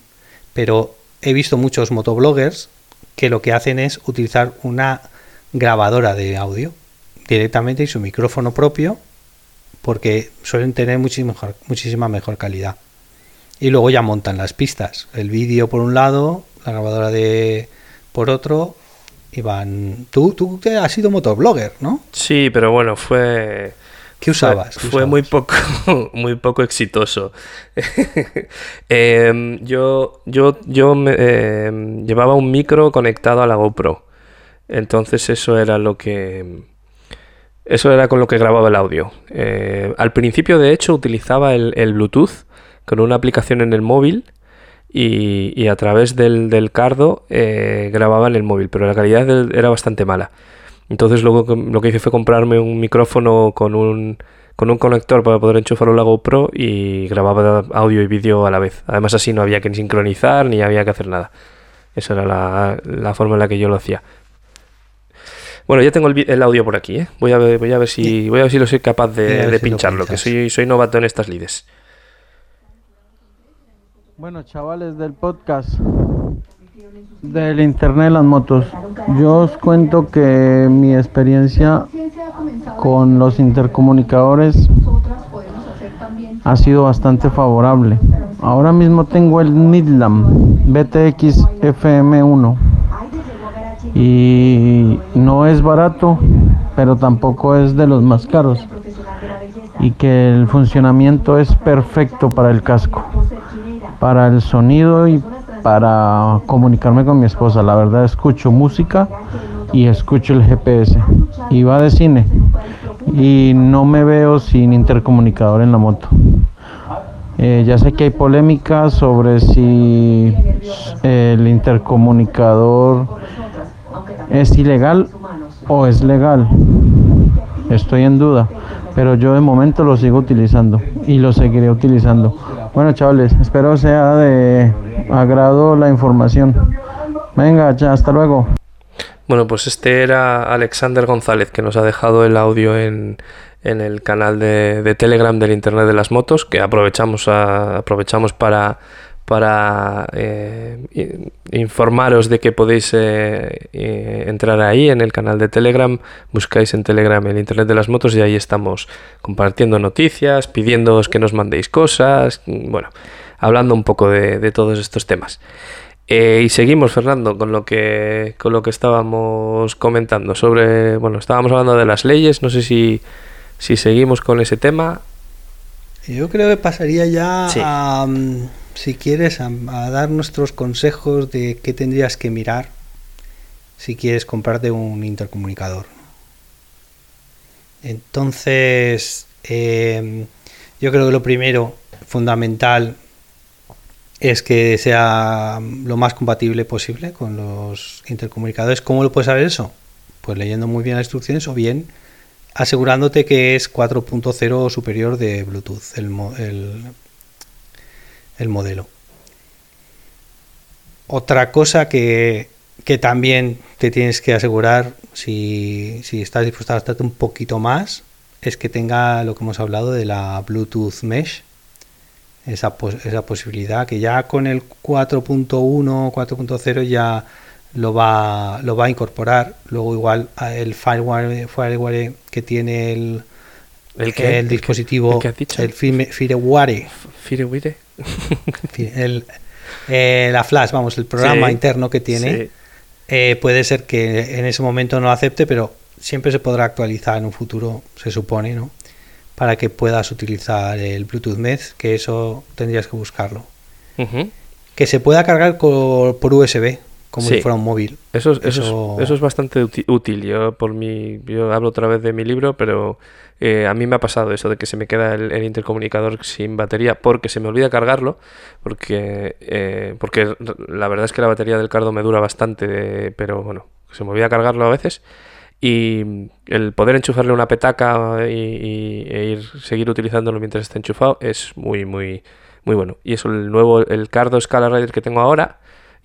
Pero he visto muchos motobloggers que lo que hacen es utilizar una grabadora de audio directamente y su micrófono propio porque suelen tener muchísima mejor, muchísima mejor calidad. Y luego ya montan las pistas, el vídeo por un lado, la grabadora de por otro y van... Tú, tú te has sido motoblogger, ¿no? Sí, pero bueno, fue... ¿Qué usabas? Fue, ¿Qué fue muy poco, muy poco exitoso. Em, yo yo, yo me, em, llevaba un micro conectado a la GoPro. Entonces eso era lo que... Eso era con lo que grababa el audio. Eh, al principio, de hecho, utilizaba el, el Bluetooth con una aplicación en el móvil y, y a través del, del cardo eh, grababa en el móvil, pero la calidad del- era bastante mala. Entonces luego lo que hice fue comprarme un micrófono con un, con un conector para poder enchufarlo a la GoPro y grababa audio y vídeo a la vez. Además así no había que ni sincronizar ni había que hacer nada. Esa era la, la forma en la que yo lo hacía. Bueno, ya tengo el, audio por aquí, ¿eh? Voy a ver, voy a ver si voy a ver si lo soy capaz de, si pincharlo, que soy, soy novato en estas lides. Bueno, chavales del podcast del Internet las motos, yo os cuento que mi experiencia con los intercomunicadores ha sido bastante favorable. Ahora mismo tengo el Midland BTX FM1 y no es barato, pero tampoco es de los más caros y que el funcionamiento es perfecto para el casco para el sonido y para comunicarme con mi esposa. La verdad escucho música y escucho el GPS. Y va de cine. Y no me veo sin intercomunicador en la moto. Eh, ya sé que hay polémica sobre si el intercomunicador es ilegal o es legal. Estoy en duda, pero yo de momento lo sigo utilizando y lo seguiré utilizando. Bueno, chavales, espero sea de agrado la información. Venga, hasta luego. Bueno, pues este era Alexander González que nos ha dejado el audio en, en el canal de, de Telegram del Internet de las Motos, que aprovechamos, a- aprovechamos para, para eh, informaros de que podéis eh, eh, entrar ahí en el canal de Telegram, buscáis en Telegram el Internet de las Motos y ahí estamos compartiendo noticias, pidiéndoos que nos mandéis cosas, bueno, hablando un poco de, de todos estos temas. Eh, y seguimos, Fernando, con lo que con lo que estábamos comentando sobre, bueno, estábamos hablando de las leyes, no sé si, si seguimos con ese tema. Yo creo que pasaría ya Sí. a, mm, si quieres, a, dar nuestros consejos de qué tendrías que mirar si quieres comprarte un intercomunicador. Entonces, em, yo creo que lo primero, fundamental, es que sea lo más compatible posible con los intercomunicadores. ¿Cómo lo puedes saber eso? Pues leyendo muy bien las instrucciones o bien asegurándote que es 4.0 o superior de Bluetooth el- el modelo. Otra cosa que, que también te tienes que asegurar si, si estás dispuesto a gastarte un poquito más es que tenga lo que hemos hablado de la Bluetooth Mesh, esa, pos- esa posibilidad que ya con el 4.1 4.0 ya lo va, lo va a incorporar. Luego igual el fireware, fireware que tiene el, ¿El el ¿El qué- dispositivo, el el firme- fireware, el, eh, la flash, vamos, el programa Sí, interno que tiene, sí. eh, puede ser que en ese momento no lo acepte, pero siempre se podrá actualizar en un futuro, se supone, ¿no? Para que puedas utilizar el Bluetooth Mesh, que eso tendrías que buscarlo. Que se pueda cargar por USB, como Sí. si fuera un móvil. Eso, es- eso, es- Eso- eso es bastante útil. Yo, por mi, yo hablo otra vez de mi libro, pero eh, a mí me ha pasado eso de que se me queda el, el intercomunicador sin batería porque se me olvida cargarlo, porque, eh, porque la verdad es que la batería del cardo me dura bastante, pero bueno, se me olvida cargarlo a veces. Y el poder enchufarle una petaca y, y- e ir seguir utilizándolo mientras esté enchufado es muy, muy, muy bueno. Y eso, el nuevo, el Cardo Scala Rider que tengo ahora,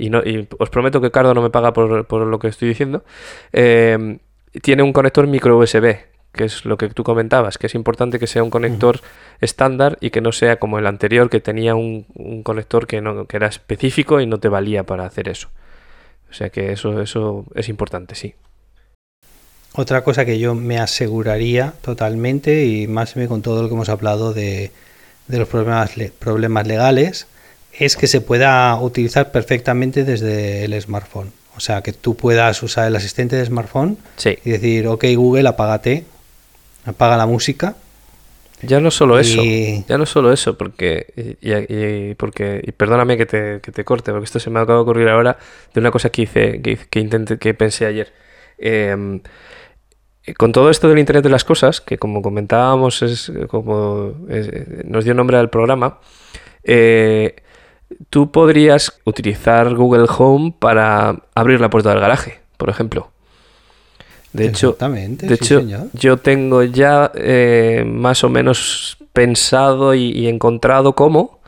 y, no, y os prometo que Cardo no me paga por, por lo que estoy diciendo, eh, tiene un conector micro USB, que es lo que tú comentabas, que es importante que sea un conector estándar y que no sea como el anterior que tenía un, un conector que, no, que era específico y no te valía para hacer eso. O sea que eso, eso es importante, sí. otra cosa que yo me aseguraría totalmente, y más con todo lo que hemos hablado de, de los problemas, le- problemas legales, es que se pueda utilizar perfectamente desde el smartphone. O sea, que tú puedas usar el asistente de smartphone Sí. y decir, ok Google, apágate, apaga la música. Ya no solo eso, Y- ya no solo eso, porque, y, porque, y perdóname que te, que te corte, porque esto se me acaba de ocurrir ahora de una cosa que hice, que, que intenté, que pensé ayer. Em, eh, con todo esto del Internet de las Cosas, que como comentábamos es como es- nos dio nombre al programa, eh, tú podrías utilizar Google Home para abrir la puerta del garaje, por ejemplo. De hecho, de sí, hecho señor. yo tengo ya eh, más o menos pensado y, y encontrado cómo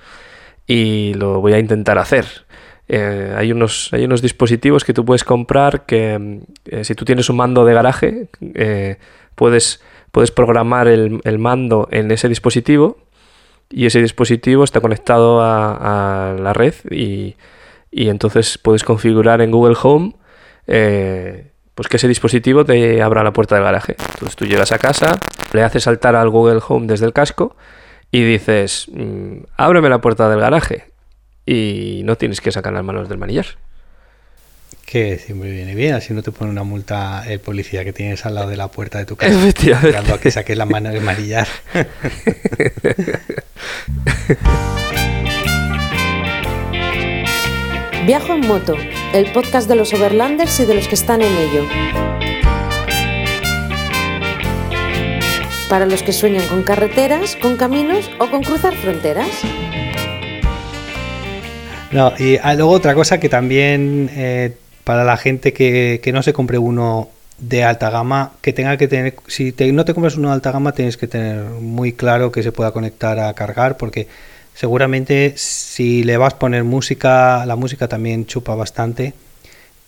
y lo voy a intentar hacer. Eh, hay, unos, hay unos dispositivos que tú puedes comprar que mm, eh, si tú tienes un mando de garaje, puedes, puedes programar el, el mando en ese dispositivo y ese dispositivo está conectado a, a la red y, y entonces puedes configurar en Google Home eh, pues que ese dispositivo te abra la puerta del garaje. Entonces tú llegas a casa, le haces saltar al Google Home desde el casco y dices, mm, ábreme la puerta del garaje y no tienes que sacar las manos del manillar. Que siempre viene bien, así no te pone una multa el policía que tienes al lado de la puerta de tu casa. Esperando a que saques la mano del manillar. Viajo en moto, el podcast de los overlanders y de los que están en ello. Para los que sueñan con carreteras, con caminos o con cruzar fronteras. No, y ah, luego otra cosa que también eh, para la gente que, que no se compre uno de alta gama, que tenga que tener, si te- no te compras uno de alta gama, tienes que tener muy claro que se pueda conectar a cargar, porque seguramente si le vas a poner música, la música también chupa bastante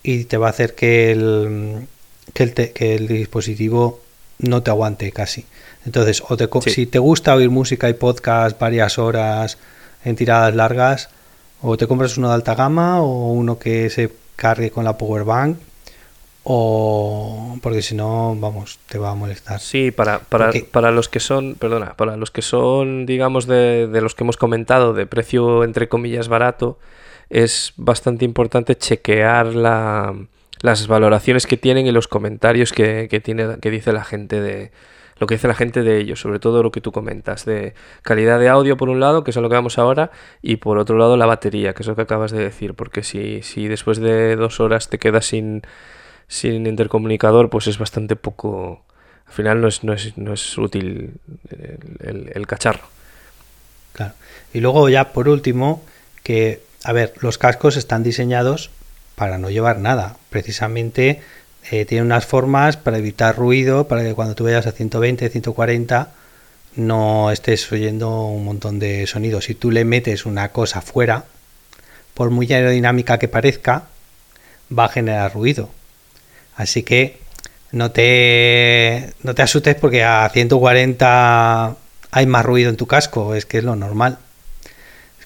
y te va a hacer que el, que el, te- que el dispositivo no te aguante casi. Entonces, o te Sí. si te gusta oír música y podcast varias horas en tiradas largas, o te compras uno de alta gama o uno que se cargue con la power bank, o porque si no, vamos, te va a molestar. Sí, para, para, Porque- para los que son, perdona, para los que son, digamos, de, de los que hemos comentado, de precio entre comillas barato, es bastante importante chequear la, las valoraciones que tienen y los comentarios que, que tiene, que dice la gente de lo que dice la gente de ellos, sobre todo lo que tú comentas, de calidad de audio por un lado, que es a lo que vamos ahora, y por otro lado la batería, que es lo que acabas de decir, porque si, si después de dos horas te quedas sin, sin intercomunicador, pues es bastante poco. Al final no es, no es, no es útil el, cacharro. Claro. Y luego ya por último, que, a ver, los cascos están diseñados para no llevar nada. Precisamente eh, tienen unas formas para evitar ruido, para que cuando tú vayas a 120, 140 no estés oyendo un montón de sonidos. Si tú le metes una cosa fuera, por muy aerodinámica que parezca, va a generar ruido. Así que no te, no te asustes porque a 140 hay más ruido en tu casco, es que es lo normal.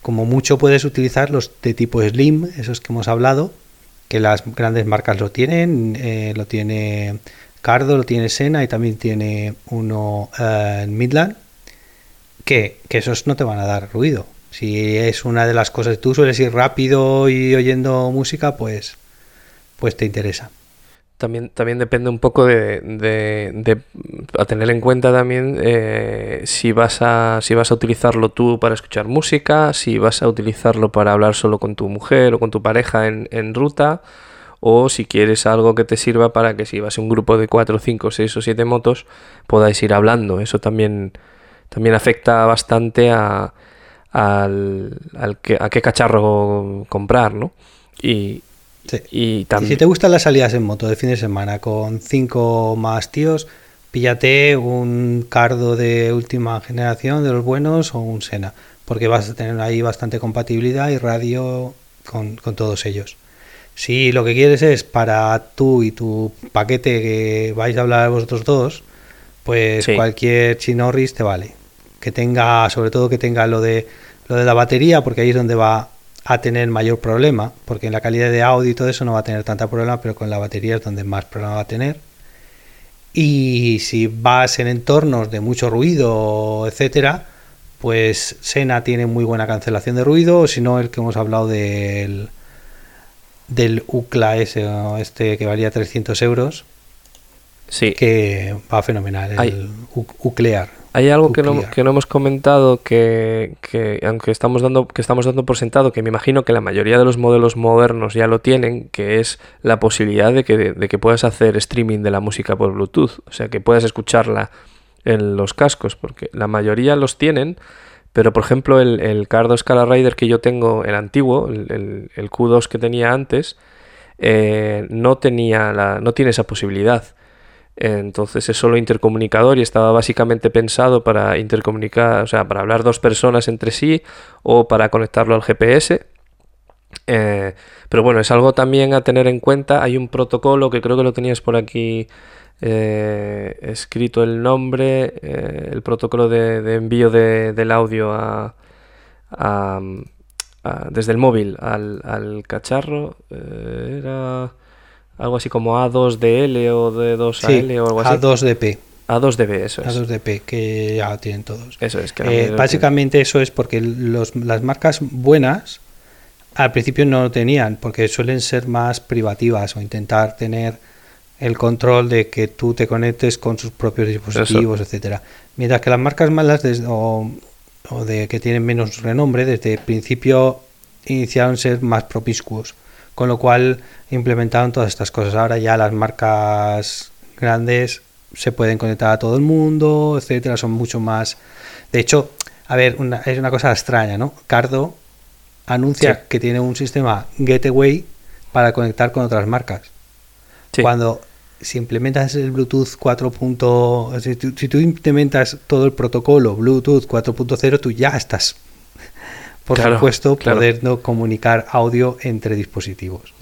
Como mucho puedes utilizar los de tipo Slim, esos que hemos hablado, que las grandes marcas lo tienen, eh, lo tiene Cardo, lo tiene Sena y también tiene uno eh, en Midland, que, que esos no te van a dar ruido. Si es una de las cosas, tú sueles ir rápido y oyendo música, pues, pues te interesa. También, también depende un poco de, de- de- a tener en cuenta también eh, si vas a si vas a utilizarlo tú para escuchar música, si vas a utilizarlo para hablar solo con tu mujer o con tu pareja en, en ruta, o si quieres algo que te sirva para que si vas a un grupo de 4, 5, 6 o 7 motos podáis ir hablando. Eso también, también afecta bastante a, al, al que, a qué cacharro comprar, ¿no? Y, Sí. y Y también... si te gustan las salidas en moto de fin de semana con cinco más tíos, píllate un cardo de última generación de los buenos o un Sena, porque vas a tener ahí bastante compatibilidad y radio con, con todos ellos. Si lo que quieres es para tú y tu paquete que vais a hablar vosotros dos, pues Sí. cualquier chinorris te vale. Que tenga, sobre todo que tenga lo de lo de la batería, porque ahí es donde va a tener mayor problema, porque en la calidad de audio y todo eso no va a tener tanta problema, pero con la batería es donde más problema va a tener. Y si vas en entornos de mucho ruido, etcétera, pues Sena tiene muy buena cancelación de ruido, o si no, el que hemos hablado del, del UCLA ese, este que valía 300 euros, Sí. que va fenomenal, el Hay- Uclear. Hay algo que no, que no hemos comentado que, que aunque estamos dando, que estamos dando por sentado, que me imagino que la mayoría de los modelos modernos ya lo tienen, que es la posibilidad de que, de que puedas hacer streaming de la música por Bluetooth. O sea, que puedas escucharla en los cascos, porque la mayoría los tienen, pero por ejemplo el, el Cardo Scala Rider que yo tengo, el antiguo, el, el- el Q2 que tenía antes, eh, no tenía la, no tiene esa posibilidad. Entonces es solo intercomunicador y estaba básicamente pensado para intercomunicar, o sea, para hablar dos personas entre sí o para conectarlo al GPS. Eh, pero bueno, es algo también a tener en cuenta. Hay un protocolo que creo que lo tenías por aquí eh, escrito el nombre, eh, el protocolo de, envío de- del audio a, desde el móvil al, cacharro. era algo así como A2DL o D2AL o algo así. A2DP. A2DB, eso es. A2DP, que ya tienen todos. Eso es. Que Eh, básicamente eso es porque los- las marcas buenas al principio no lo tenían, porque suelen ser más privativas o intentar tener el control de que tú te conectes con sus propios dispositivos, etcétera. Mientras que las marcas malas des- o, o de que tienen menos renombre, desde el principio iniciaron ser más promiscuos, con lo cual implementaron todas estas cosas. Ahora ya las marcas grandes se pueden conectar a todo el mundo, etcétera, son mucho más. De hecho, a ver, una- es una cosa extraña, ¿no? Cardo anuncia Sí. que tiene un sistema gateway para conectar con otras marcas. Sí. Cuando si implementas el Bluetooth 4. punto- si, tú, si tú implementas todo el protocolo Bluetooth 4.0, tú ya estás, por Claro, supuesto, claro. poder comunicar audio entre dispositivos.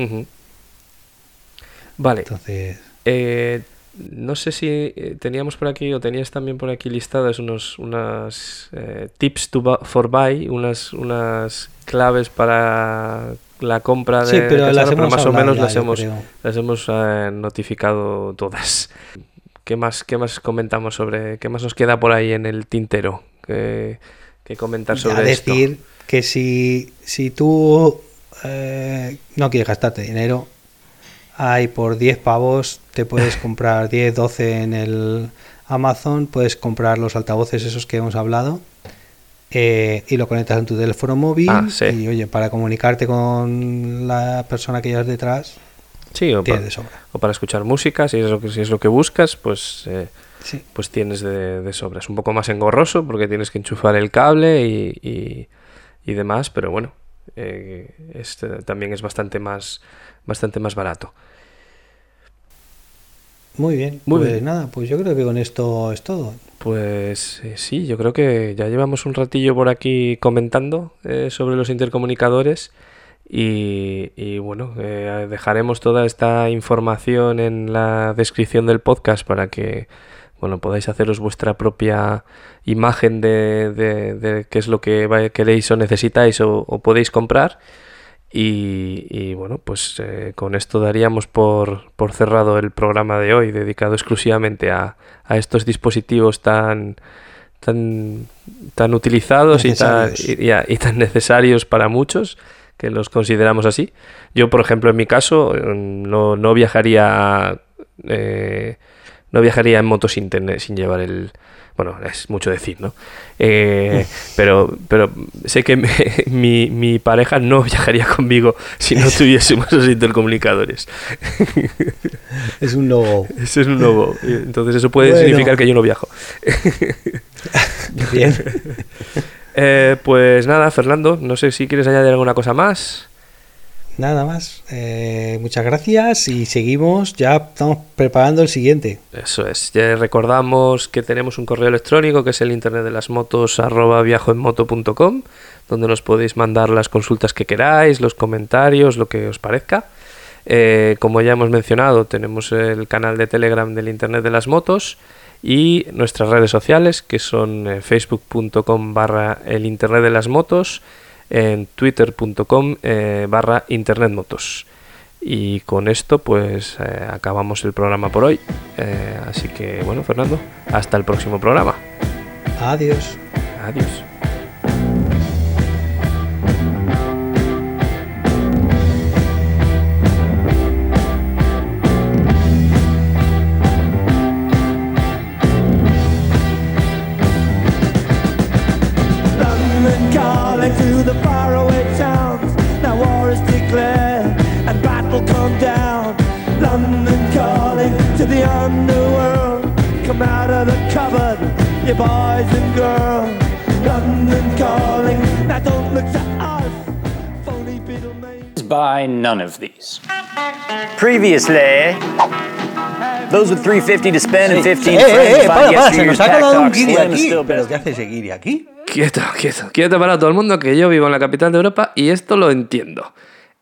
Vale. Entonces, Eh, no sé si eh, teníamos por aquí o tenías también por aquí listadas unos unas eh, tips to for buy, unas unas claves para la compra de sí, pero de las más o menos ya, las hemos las hemos eh, notificado todas. ¿Qué más qué más comentamos sobre qué más nos queda por ahí en el tintero que, que comentar Ya sobre esto? Que si, si tú eh, no quieres gastarte dinero, hay por 10 pavos, te puedes comprar 10, 12 en el Amazon, puedes comprar los altavoces esos que hemos hablado eh, y lo conectas en tu teléfono móvil Ah, sí. y oye, para comunicarte con la persona que llevas detrás, Sí, o tienes para, de sobra. o para escuchar música, si es lo que si es lo que buscas, pues eh, Sí. pues tienes de, de sobra. Es un poco más engorroso porque tienes que enchufar el cable y, y- y demás, pero bueno, eh, este también es bastante más, bastante más barato. Muy bien, Muy pues bien. nada, pues yo creo que con esto es todo. Pues eh, sí, yo creo que ya llevamos un ratillo por aquí comentando eh, sobre los intercomunicadores y, y bueno, eh, dejaremos toda esta información en la descripción del podcast para que bueno, podáis haceros vuestra propia imagen de, de- de qué es lo que queréis o necesitáis o, o podéis comprar. Y, y, bueno, pues eh, con esto daríamos por, por cerrado el programa de hoy, dedicado exclusivamente a, a estos dispositivos tan, tan, tan utilizados y tan, Necesarios. y, y a- y tan necesarios para muchos, que los consideramos así. Yo, por ejemplo, en mi caso, eh, no, no viajaría eh, no viajaría en moto sin, tener, sin llevar el... Bueno, es mucho decir, ¿no? Eh, pero, pero sé que me- mi, mi pareja no viajaría conmigo si no tuviésemos los intercomunicadores. Es un logo. Ese es un lobo. Entonces eso puede Bueno. significar que yo no viajo. Bien. Eh, pues nada, Fernando, no sé si quieres añadir alguna cosa más. Nada más. Eh, muchas gracias y seguimos. Ya estamos preparando el siguiente. Eso es. Ya recordamos que tenemos un correo electrónico que es el internet de las motos arroba donde nos podéis mandar las consultas que queráis, los comentarios, lo que os parezca. Eh, como ya hemos mencionado, tenemos el canal de Telegram del internet de las motos y nuestras redes sociales que son eh, facebook.com barra el internet de las motos, en twitter.com eh, barra internetmotos. Y con esto pues eh, acabamos el programa por hoy. Eh, así que bueno, Fernando, hasta el próximo programa. Adiós. Adiós. You boys and girls. London calling. Now don't look to us. Phony Beatlemania. Buy none of these. Previously, those with 350 to spend and 15 Eh, eh, eh, buy para, para, se nos ha un guiri aquí. still ¿Pero best. qué hace ese guiri aquí? Quieto, quieto, quieto para todo el mundo que yo vivo en la capital de Europa y esto lo entiendo.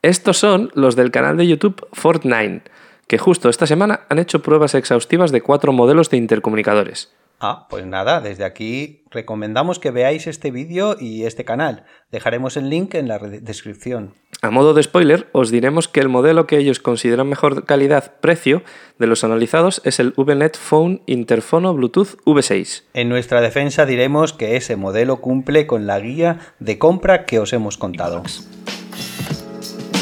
Estos son los del canal de YouTube Fortnite, que justo esta semana han hecho pruebas exhaustivas de cuatro modelos de intercomunicadores. Ah, pues nada, desde aquí recomendamos que veáis este vídeo y este canal. Dejaremos el link en la descripción. A modo de spoiler, os diremos que el modelo que ellos consideran mejor calidad-precio de los analizados es el VNet Phone Interfono Bluetooth V6. En nuestra defensa diremos que ese modelo cumple con la guía de compra que os hemos contado.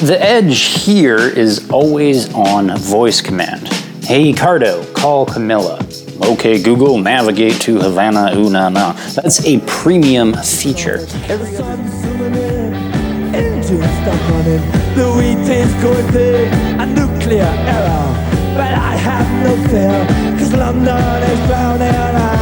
The edge here is always on voice command. Hey Cardo, call Camilla. Okay Google, navigate to Havana, ooh na na. That's a premium feature. But I have no fear, cause London is drowning. I,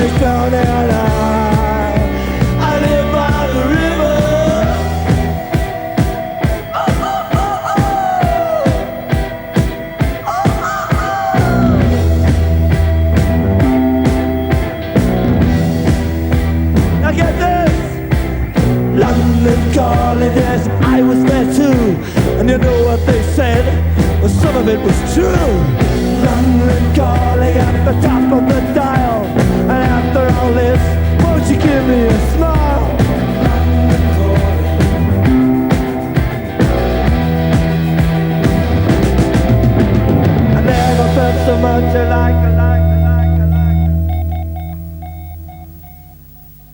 I, live by the river. Now get this! London calling, yes, I was there too. And you know what they said? Well, some of it was true. London calling at the. much alike.